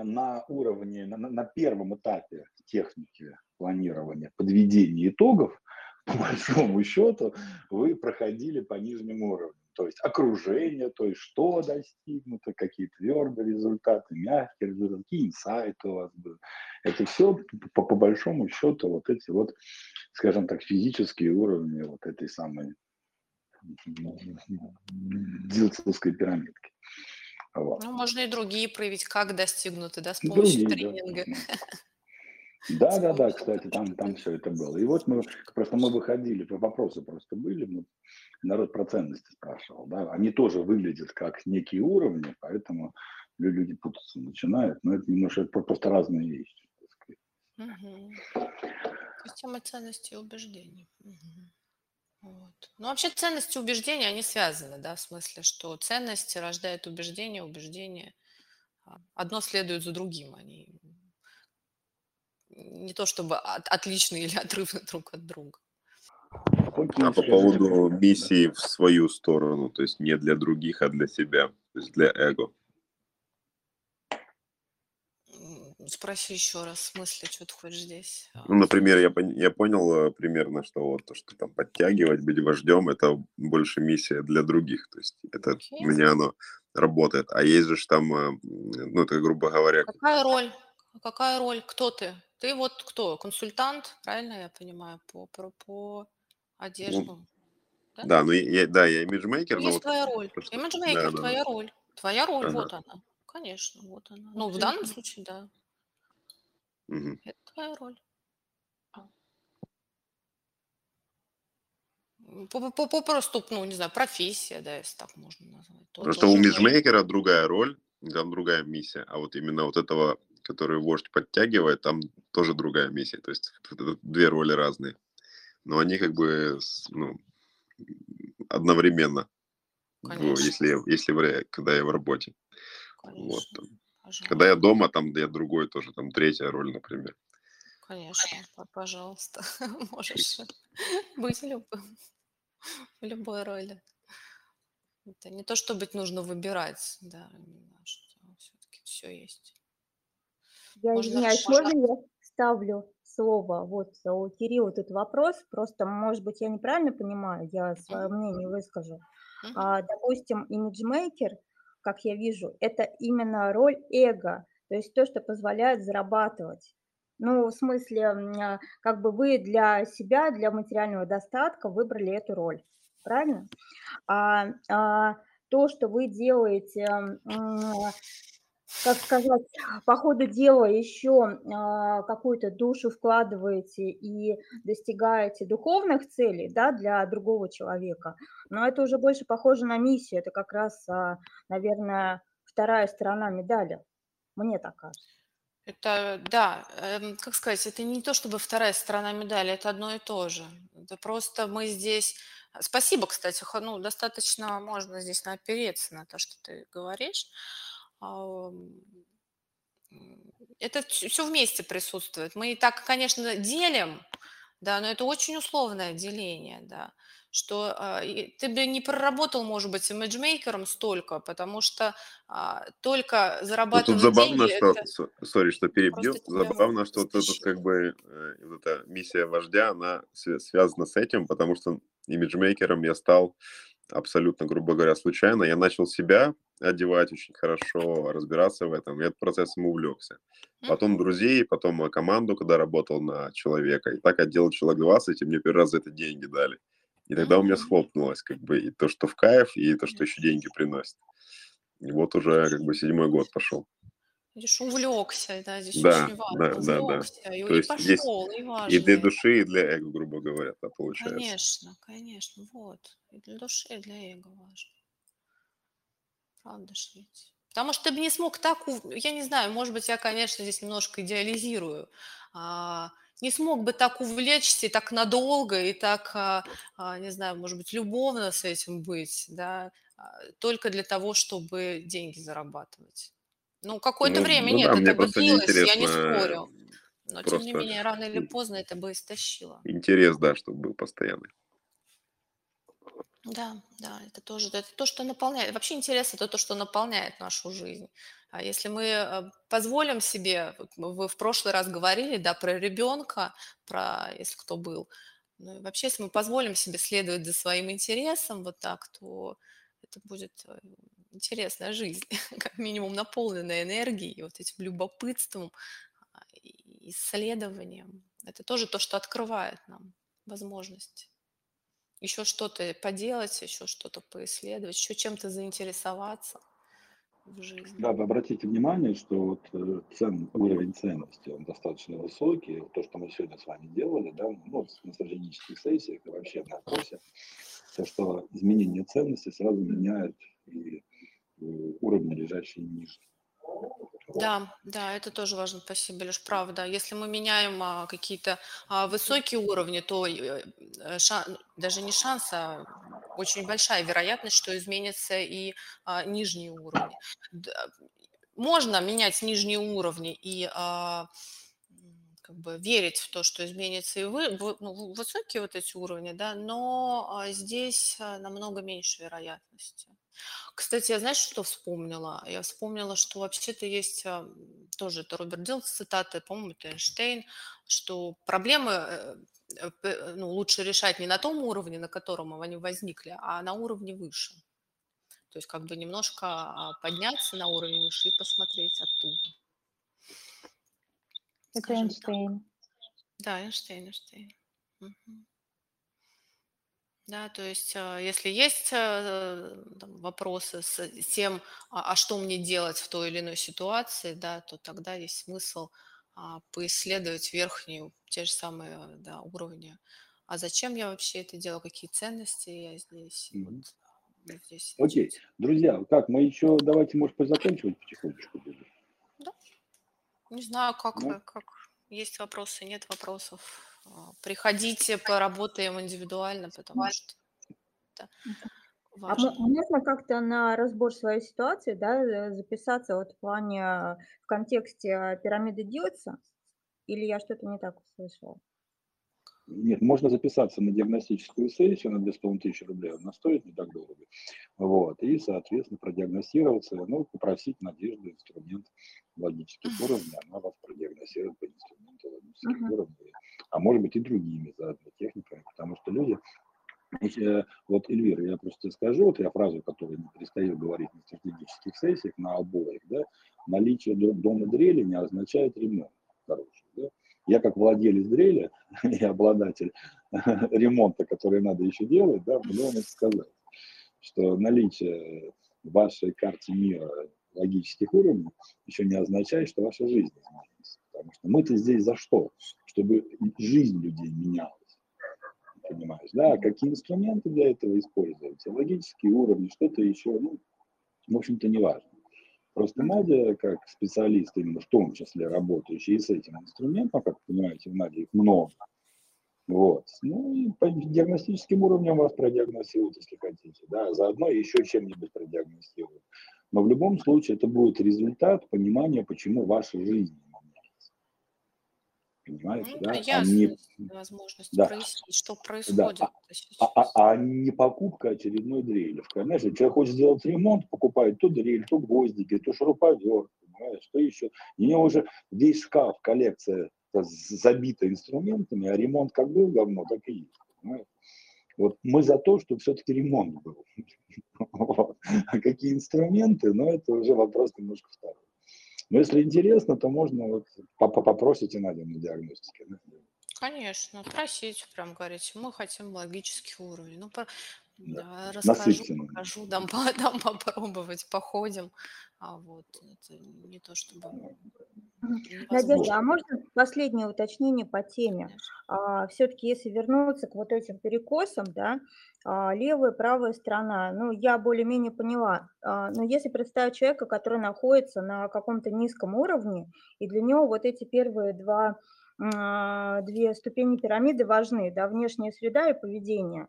на уровне, на, на первом этапе техники планирования, подведения итогов, по большому счету, вы проходили по нижнему уровню. То есть окружение, то есть что достигнуто, какие твердые результаты, мягкие результаты, какие инсайты у вас были. Это все по, по большому счету вот эти вот, скажем так, физические уровни вот этой самой дилцевской пирамидки. Вот. Ну, можно и другие проявить, как достигнуты, да, с помощью другие, тренинга. Да. Да, да, да, кстати, там, там все это было. И вот мы, просто мы выходили, вопросы просто были, мы, народ про ценности спрашивал, да, они тоже выглядят как некие уровни, поэтому люди путаться начинают, но это немножко просто разные вещи. Угу. Система ценностей и убеждений. Угу. Вот. Ну, вообще ценности и убеждения, они связаны, да, в смысле, что ценности рождают убеждения, убеждения. А, одно следует за другим, они не то чтобы от, отличные или отрывны друг от друга. А по поводу миссии в свою сторону, то есть не для других, а для себя, то есть для эго. Спроси еще раз, в смысле, что ты хочешь здесь? А, ну, например, я, я понял э, примерно, что вот то, что там подтягивать, быть вождем, это больше миссия для других. То есть это okay. у меня оно работает. А есть же там, э, ну, это, грубо говоря... Какая роль? Какая роль? Кто ты? Ты вот кто? Консультант, правильно я понимаю, по, по, по одежду? да? да, ну я, да, я имиджмейкер. Есть вот твоя роль. Что... Имиджмейкер, да, твоя да. роль. Твоя роль, ага. вот она. Конечно, вот она. Ну, в данном случае, да. Угу. Это твоя роль. Попросту, ну, не знаю, профессия, да, если так можно назвать. Просто у имиджмейкера другая роль, там другая миссия, а вот именно вот этого который вождь подтягивает, там тоже другая миссия. То есть это две роли разные. Но они как бы ну, одновременно, Конечно. если, если когда я в работе. Вот, там. Когда я дома, там я другой тоже, там третья роль, например. Конечно, пожалуйста, можешь быть любым, в любой роли. Это не то, что быть нужно выбирать, да, что все-таки все есть. Я можно, извиняюсь, можно... можно я ставлю слово? Вот у Кирилла тут вопрос, просто, может быть, я неправильно понимаю, я свое мнение выскажу. А, допустим, имиджмейкер, как я вижу, это именно роль эго, то есть то, что позволяет зарабатывать. Ну, в смысле, а, как бы вы для себя, для материального достатка выбрали эту роль, правильно? А, а то, что вы делаете как сказать, по ходу дела еще а, какую-то душу вкладываете и достигаете духовных целей да, для другого человека, но это уже больше похоже на миссию, это как раз, а, наверное, вторая сторона медали, мне так кажется. Это, да, эм, как сказать, это не то чтобы вторая сторона медали, это одно и то же. Это просто мы здесь... Спасибо, кстати, ну, достаточно можно здесь напереться на то, что ты говоришь это все вместе присутствует. Мы и так, конечно, делим, да, но это очень условное деление, да, что а, ты бы не проработал, может быть, имиджмейкером столько, потому что а, только ну, зарабатывать тут забавно, деньги... что, это... сори, что перебью, забавно, что вот этот, как бы, э, вот эта миссия вождя, она связана с этим, потому что имиджмейкером я стал абсолютно, грубо говоря, случайно. Я начал себя одевать очень хорошо, разбираться в этом, этот процессом увлекся. Потом друзей, потом команду, когда работал на человека. И так отделал человек 20, и мне первый раз за это деньги дали. И тогда у меня схлопнулось как бы и то, что в кайф, и то, что еще деньги приносит. И вот уже как бы седьмой год пошел. Видишь, увлекся, да, здесь да, очень важно. Да, увлекся, да, да. И, То и есть пошел, и важно. И для души, и для эго, грубо говоря, да, получается. Конечно, конечно, вот. И для души, и для эго важно. Правда ж ведь. Потому что ты бы не смог так, я не знаю, может быть, я, конечно, здесь немножко идеализирую, а, не смог бы так увлечься и так надолго, и так, а, а, не знаю, может быть, любовно с этим быть, да, только для того, чтобы деньги зарабатывать. Ну, какое-то ну, время ну, нет, да, это длилось, я не спорю. Но, тем не менее, рано или поздно это бы истощило. Интерес, да, чтобы был постоянный. Да, да, это тоже это то, что наполняет. Вообще интерес это то, что наполняет нашу жизнь. А если мы э, позволим себе, вы в прошлый раз говорили, да, про ребенка, про, если кто был, ну, вообще, если мы позволим себе следовать за своим интересом вот так, то это будет э, интересная жизнь, как минимум наполненная энергией, вот этим любопытством, а, исследованием. Это тоже то, что открывает нам возможности еще что-то поделать, еще что-то поисследовать, еще чем-то заинтересоваться. Да, вы обратите внимание, что вот э, цен, уровень ценности, он достаточно высокий. То, что мы сегодня с вами делали, да, ну, на стратегических сессиях и вообще на курсе, то, что изменение ценности сразу меняет и уровни, лежащие ниже. Да, да, это тоже важно. Спасибо, Леш, правда. Если мы меняем а, какие-то а, высокие уровни, то э, э, шан- даже не шанс, а очень большая вероятность, что изменятся и а, нижние уровни. Можно менять нижние уровни и а, как бы верить в то, что изменится и вы, ну, высокие вот эти уровни, да, но а, здесь а, намного меньше вероятности. Кстати, я знаешь, что вспомнила? Я вспомнила, что вообще-то есть а, тоже это Роберт Дилл цитаты, по-моему, это Эйнштейн, что проблемы э, э, ну, лучше решать не на том уровне, на котором они возникли, а на уровне выше. То есть как бы немножко а, подняться на уровень выше и посмотреть оттуда. Это Эйнштейн. Так. Да, Эйнштейн, Эйнштейн. Угу. Да, то есть, а, если есть а, там, вопросы с тем, а, а что мне делать в той или иной ситуации, да, то тогда есть смысл а, поисследовать верхние, те же самые да, уровни. А зачем я вообще это делаю, какие ценности я здесь? Mm-hmm. Вот, здесь Окей, друзья, как мы еще давайте, может, позаканчивать потихонечку. Да. Не знаю, как ну. вы, как есть вопросы, нет вопросов. А, приходите, поработаем индивидуально, потому что это а можно как-то на разбор своей ситуации, да, э, записаться вот в плане, в контексте пирамиды Дьюитса? Или я что-то не так услышала? Нет, можно записаться на диагностическую сессию на 2500 рублей, она стоит не так дорого. Вот, и, соответственно, продиагностироваться, ну, попросить Надежду инструмент логических уровней, она вас продиагностирует по инструменту логических uh-huh. уровней, а может быть и другими заодно техниками, потому что люди, вот, Эльвира, я просто скажу, вот я фразу, которую не перестаю говорить на стратегических сессиях, на обоих, да, наличие дома дрели не означает ремонт хороший, да, я как владелец дрели и обладатель ремонта, который надо еще делать, да, могу вам сказать, что наличие в вашей карте мира логических уровней еще не означает, что ваша жизнь изменится. Потому что мы-то здесь за что? Чтобы жизнь людей менялась. Понимаешь, да? Какие инструменты для этого используются? Логические уровни, что-то еще, ну, в общем-то, не важно. Просто Надя, как специалист, именно в том числе работающий с этим инструментом, как вы понимаете, в Наде их много, вот. Ну и по диагностическим уровням вас продиагностируют, если хотите. Да, заодно еще чем-нибудь продиагностируют. Но в любом случае это будет результат понимания, почему ваша жизнь Понимаете, ну, да? Ясно, а не... возможность да. прояснить, что происходит. Да. А, а, а не покупка очередной дрели. Знаешь, человек хочет сделать ремонт, покупает то дрель, то гвоздики, то шуруповерт, понимаешь, что еще. У него уже весь шкаф, коллекция забита инструментами, а ремонт как был говно, так и есть. Понимаешь? Вот мы за то, чтобы все-таки ремонт был. А какие инструменты, но ну, это уже вопрос немножко второй. Но если интересно, то можно вот попросите Надю на диагностике. Да? Конечно, просить, прям говорить, мы хотим логический уровень. Ну, по, да, расскажу, покажу, дам, дам попробовать, походим. А вот это не то чтобы Надежда, а можно последнее уточнение по теме? А, все-таки, если вернуться к вот этим перекосам, да, а, левая, правая сторона, ну, я более-менее поняла, а, но если представить человека, который находится на каком-то низком уровне, и для него вот эти первые два, а, две ступени пирамиды важны, да, внешняя среда и поведение,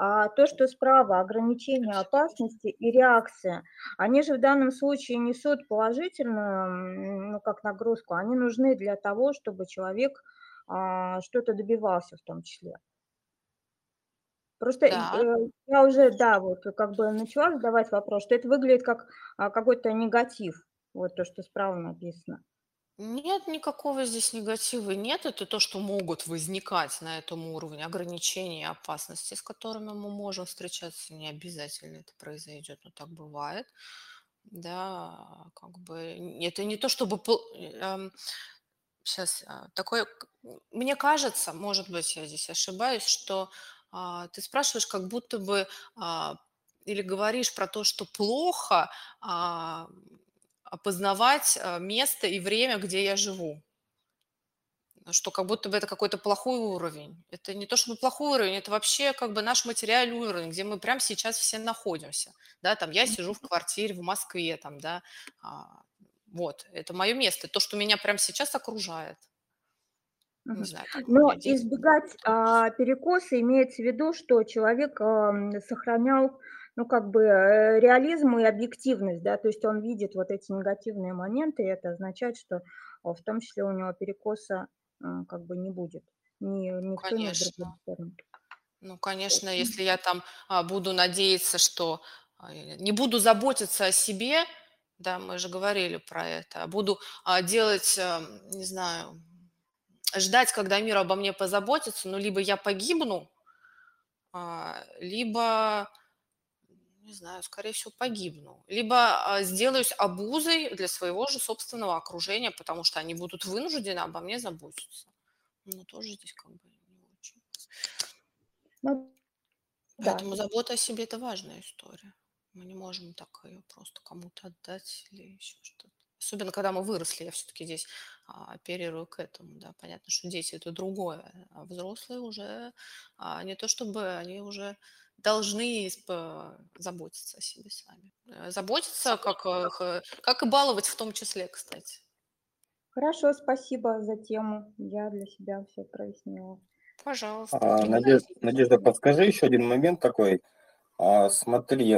А то, что справа ограничение опасности и реакция, они же в данном случае несут положительную, ну, как нагрузку, они нужны для того, чтобы человек а, что-то добивался в том числе. Просто Да. э, я уже, да, вот как бы начала задавать вопрос, что это выглядит как а, какой-то негатив, вот то, что справа написано. Нет, никакого здесь негатива нет. Это то, что могут возникать на этом уровне ограничения и опасности, с которыми мы можем встречаться. Не обязательно это произойдет, но так бывает. Да, как бы это не то, чтобы... Сейчас а, такое... Мне кажется, может быть, я здесь ошибаюсь, что а, ты спрашиваешь, как будто бы а, или говоришь про то, что плохо, опознавать а, место и время, где я живу. Что как будто бы это какой-то плохой уровень. Это не то чтобы плохой уровень, это вообще как бы наш материальный уровень, где мы прямо сейчас все находимся. Да, там я сижу в квартире в Москве, там, да, а, вот, это мое место, то, что меня прямо сейчас окружает. Не знаю, Но избегать а, перекоса имеется в виду, что человек а, сохранял ну, как бы э, реализм и объективность, да, то есть он видит вот эти негативные моменты, и это означает, что в том числе у него перекоса как бы не будет. Ни, ни в ту, ни в другую сторону. Ну, конечно, если я там а, буду надеяться, что а, не буду заботиться о себе, да, мы же говорили про это, а буду делать, не знаю, ждать, когда мир обо мне позаботится, ну, либо я погибну, либо не знаю, скорее всего, погибну. Либо а, сделаюсь обузой для своего же собственного окружения, потому что они будут вынуждены обо мне заботиться. Ну, тоже здесь как бы не очень. Ну, Поэтому да. забота о себе – это важная история. Мы не можем так ее просто кому-то отдать или еще что-то. Особенно, когда мы выросли, я все-таки здесь а, оперирую к этому. Да. Понятно, что дети – это другое, а взрослые уже а, не то чтобы они уже должны заботиться о себе сами. Э, заботиться, как, э, как и баловать в том числе, кстати. Хорошо, спасибо за тему. Я для себя все прояснила. Пожалуйста. А, Надежда, Надежда, подскажи еще один момент такой. А, смотри,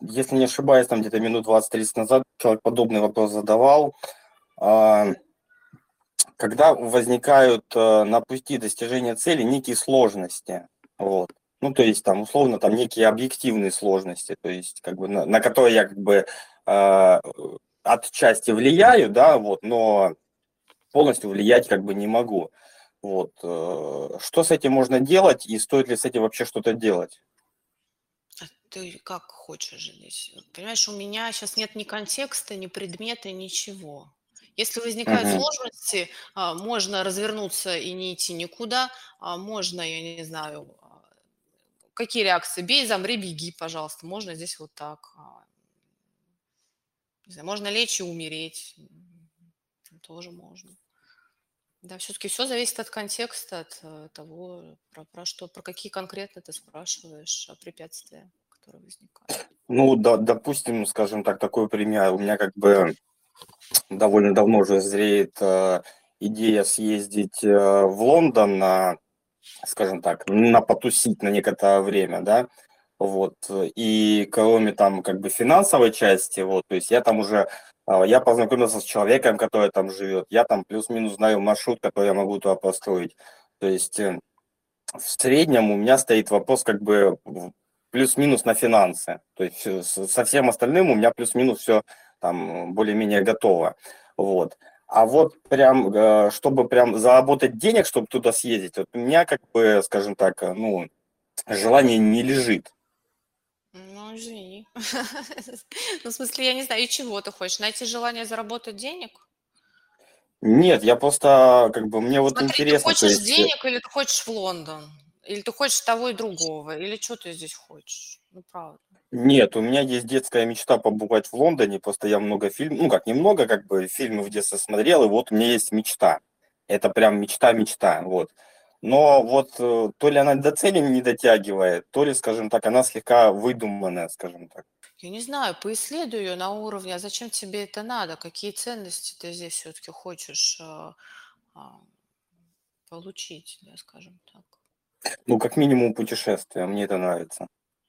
если не ошибаюсь, там где-то минут 20-30 назад человек подобный вопрос задавал. А, когда возникают э, на пути достижения цели некие сложности, вот, ну, то есть там условно там некие объективные сложности, то есть как бы на, на которые я как бы э, отчасти влияю, да, вот, но полностью влиять как бы не могу. Вот. Э, что с этим можно делать и стоит ли с этим вообще что-то делать? А ты как хочешь здесь? Понимаешь, у меня сейчас нет ни контекста, ни предмета, ничего. Если возникают uh-huh. сложности, а, можно развернуться и не идти никуда, можно, я не знаю, Какие реакции? Бей, замри, беги, пожалуйста. Можно здесь вот так. А, не знаю, можно лечь и умереть. Тоже можно. Да, все-таки все зависит от контекста, от э, того, про, про что, про какие конкретно ты спрашиваешь препятствия, которые возникают. Ну, да, допустим, скажем так, такой пример. У меня как бы довольно давно уже зреет э, идея съездить э, в Лондон на скажем так, на потусить на некоторое время, да, вот, и кроме там как бы финансовой части, вот, то есть я там уже, а, я познакомился с человеком, который там живет, я там плюс-минус знаю маршрут, который я могу туда построить, то есть э, в среднем у меня стоит вопрос как бы плюс-минус на финансы, то есть со всем остальным у меня плюс-минус все там более-менее готово, вот. А вот прям, э, чтобы прям заработать денег, чтобы туда съездить, вот у меня, как бы, скажем так, э, ну, желание не лежит. Ну, извини. Ну, в смысле, я не знаю, и чего ты хочешь? Найти желание заработать денег? Нет, я просто, как бы, мне вот Смотри, интересно. ты хочешь денег или ты хочешь в Лондон? Или ты хочешь того и другого? Или что ты здесь хочешь? Ну, правда. Нет, у меня есть детская мечта побывать в Лондоне, просто я много фильмов, ну как немного, как бы фильмы в детстве смотрел, и вот у меня есть мечта. Это прям мечта-мечта, вот. Но вот э, то ли она до цели не дотягивает, то ли, скажем так, она слегка выдуманная, скажем так. Я не знаю, поисследуй ее на уровне, а зачем тебе это надо? Какие ценности ты здесь все-таки хочешь а, а, получить, да, скажем так? Ну, как минимум путешествие, мне это нравится.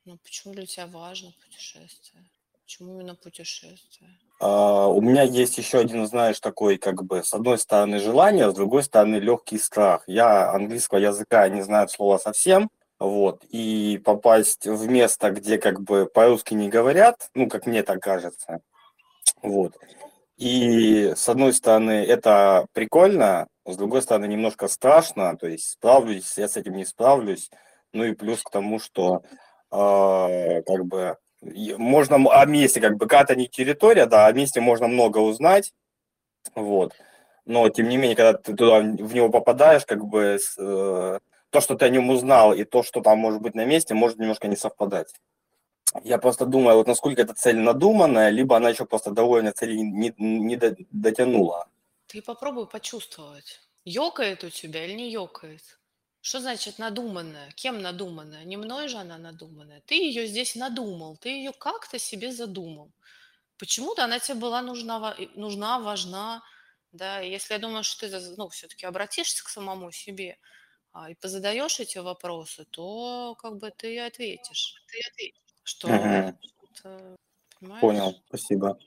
Ну, почему для тебя важно путешествие? Почему именно путешествие? А, у меня есть еще один, знаешь, такой, как бы, с одной стороны желание, с другой стороны легкий страх. Я английского языка не знаю слова совсем, вот, и попасть в место, где как бы по-русски не говорят, ну, как мне так кажется, вот. И с одной стороны это прикольно, с другой стороны немножко страшно, то есть справлюсь, я с этим не справлюсь, ну и плюс к тому, что э, как бы можно о месте, как бы карта не территория, да, о месте можно много узнать, вот. Но тем не менее, когда ты туда в него попадаешь, как бы э, то, что ты о нем узнал, и то, что там может быть на месте, может немножко не совпадать. Я просто думаю, вот насколько эта цель надуманная, либо она еще просто довольно цели не, не дотянула. Ты попробуй почувствовать, ёкает у тебя или не ёкает. Что значит надуманная? Кем надуманная? Не мной же она надуманная. Ты ее здесь надумал, ты ее как-то себе задумал. Почему-то она тебе была нужна, нужна, важна. Да, если я думаю, что ты ну, все-таки обратишься к самому себе а, и позадаешь эти вопросы, то как бы ты ответишь. Ты ответишь, что, понимаешь? Понял, спасибо.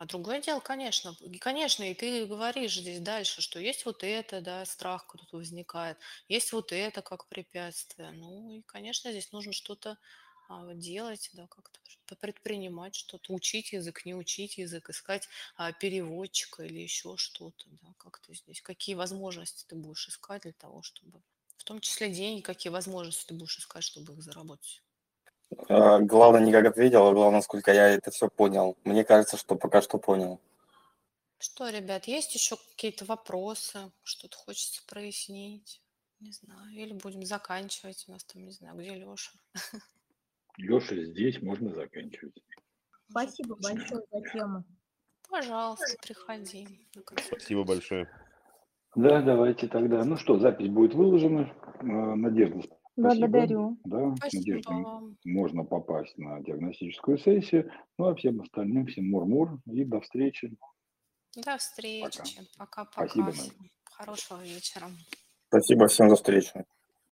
А другое дело, конечно, конечно, и ты говоришь здесь дальше, что есть вот это, да, страх тут возникает, есть вот это как препятствие. Ну и, конечно, здесь нужно что-то а, делать, да, как-то предпринимать, что-то учить язык, не учить язык, искать а, переводчика или еще что-то, да, как-то здесь, какие возможности ты будешь искать для того, чтобы, в том числе деньги, какие возможности ты будешь искать, чтобы их заработать. А, главное, не как ответил, а главное, насколько я это все понял. Мне кажется, что пока что понял. Что, ребят, есть еще какие-то вопросы, что-то хочется прояснить? Не знаю, или будем заканчивать. У нас там, не знаю, где Леша. Леша здесь, можно заканчивать. Спасибо большое за тему. Пожалуйста, приходи. Спасибо большое. Да, давайте тогда. Ну что, запись будет выложена. А, Надежда, Благодарю. Да, Спасибо Надежда, вам. можно попасть на диагностическую сессию. Ну а всем остальным, всем мур-мур и до встречи. До встречи. Пока-пока. Спасибо. Хорошего вечера. Спасибо всем за встречу.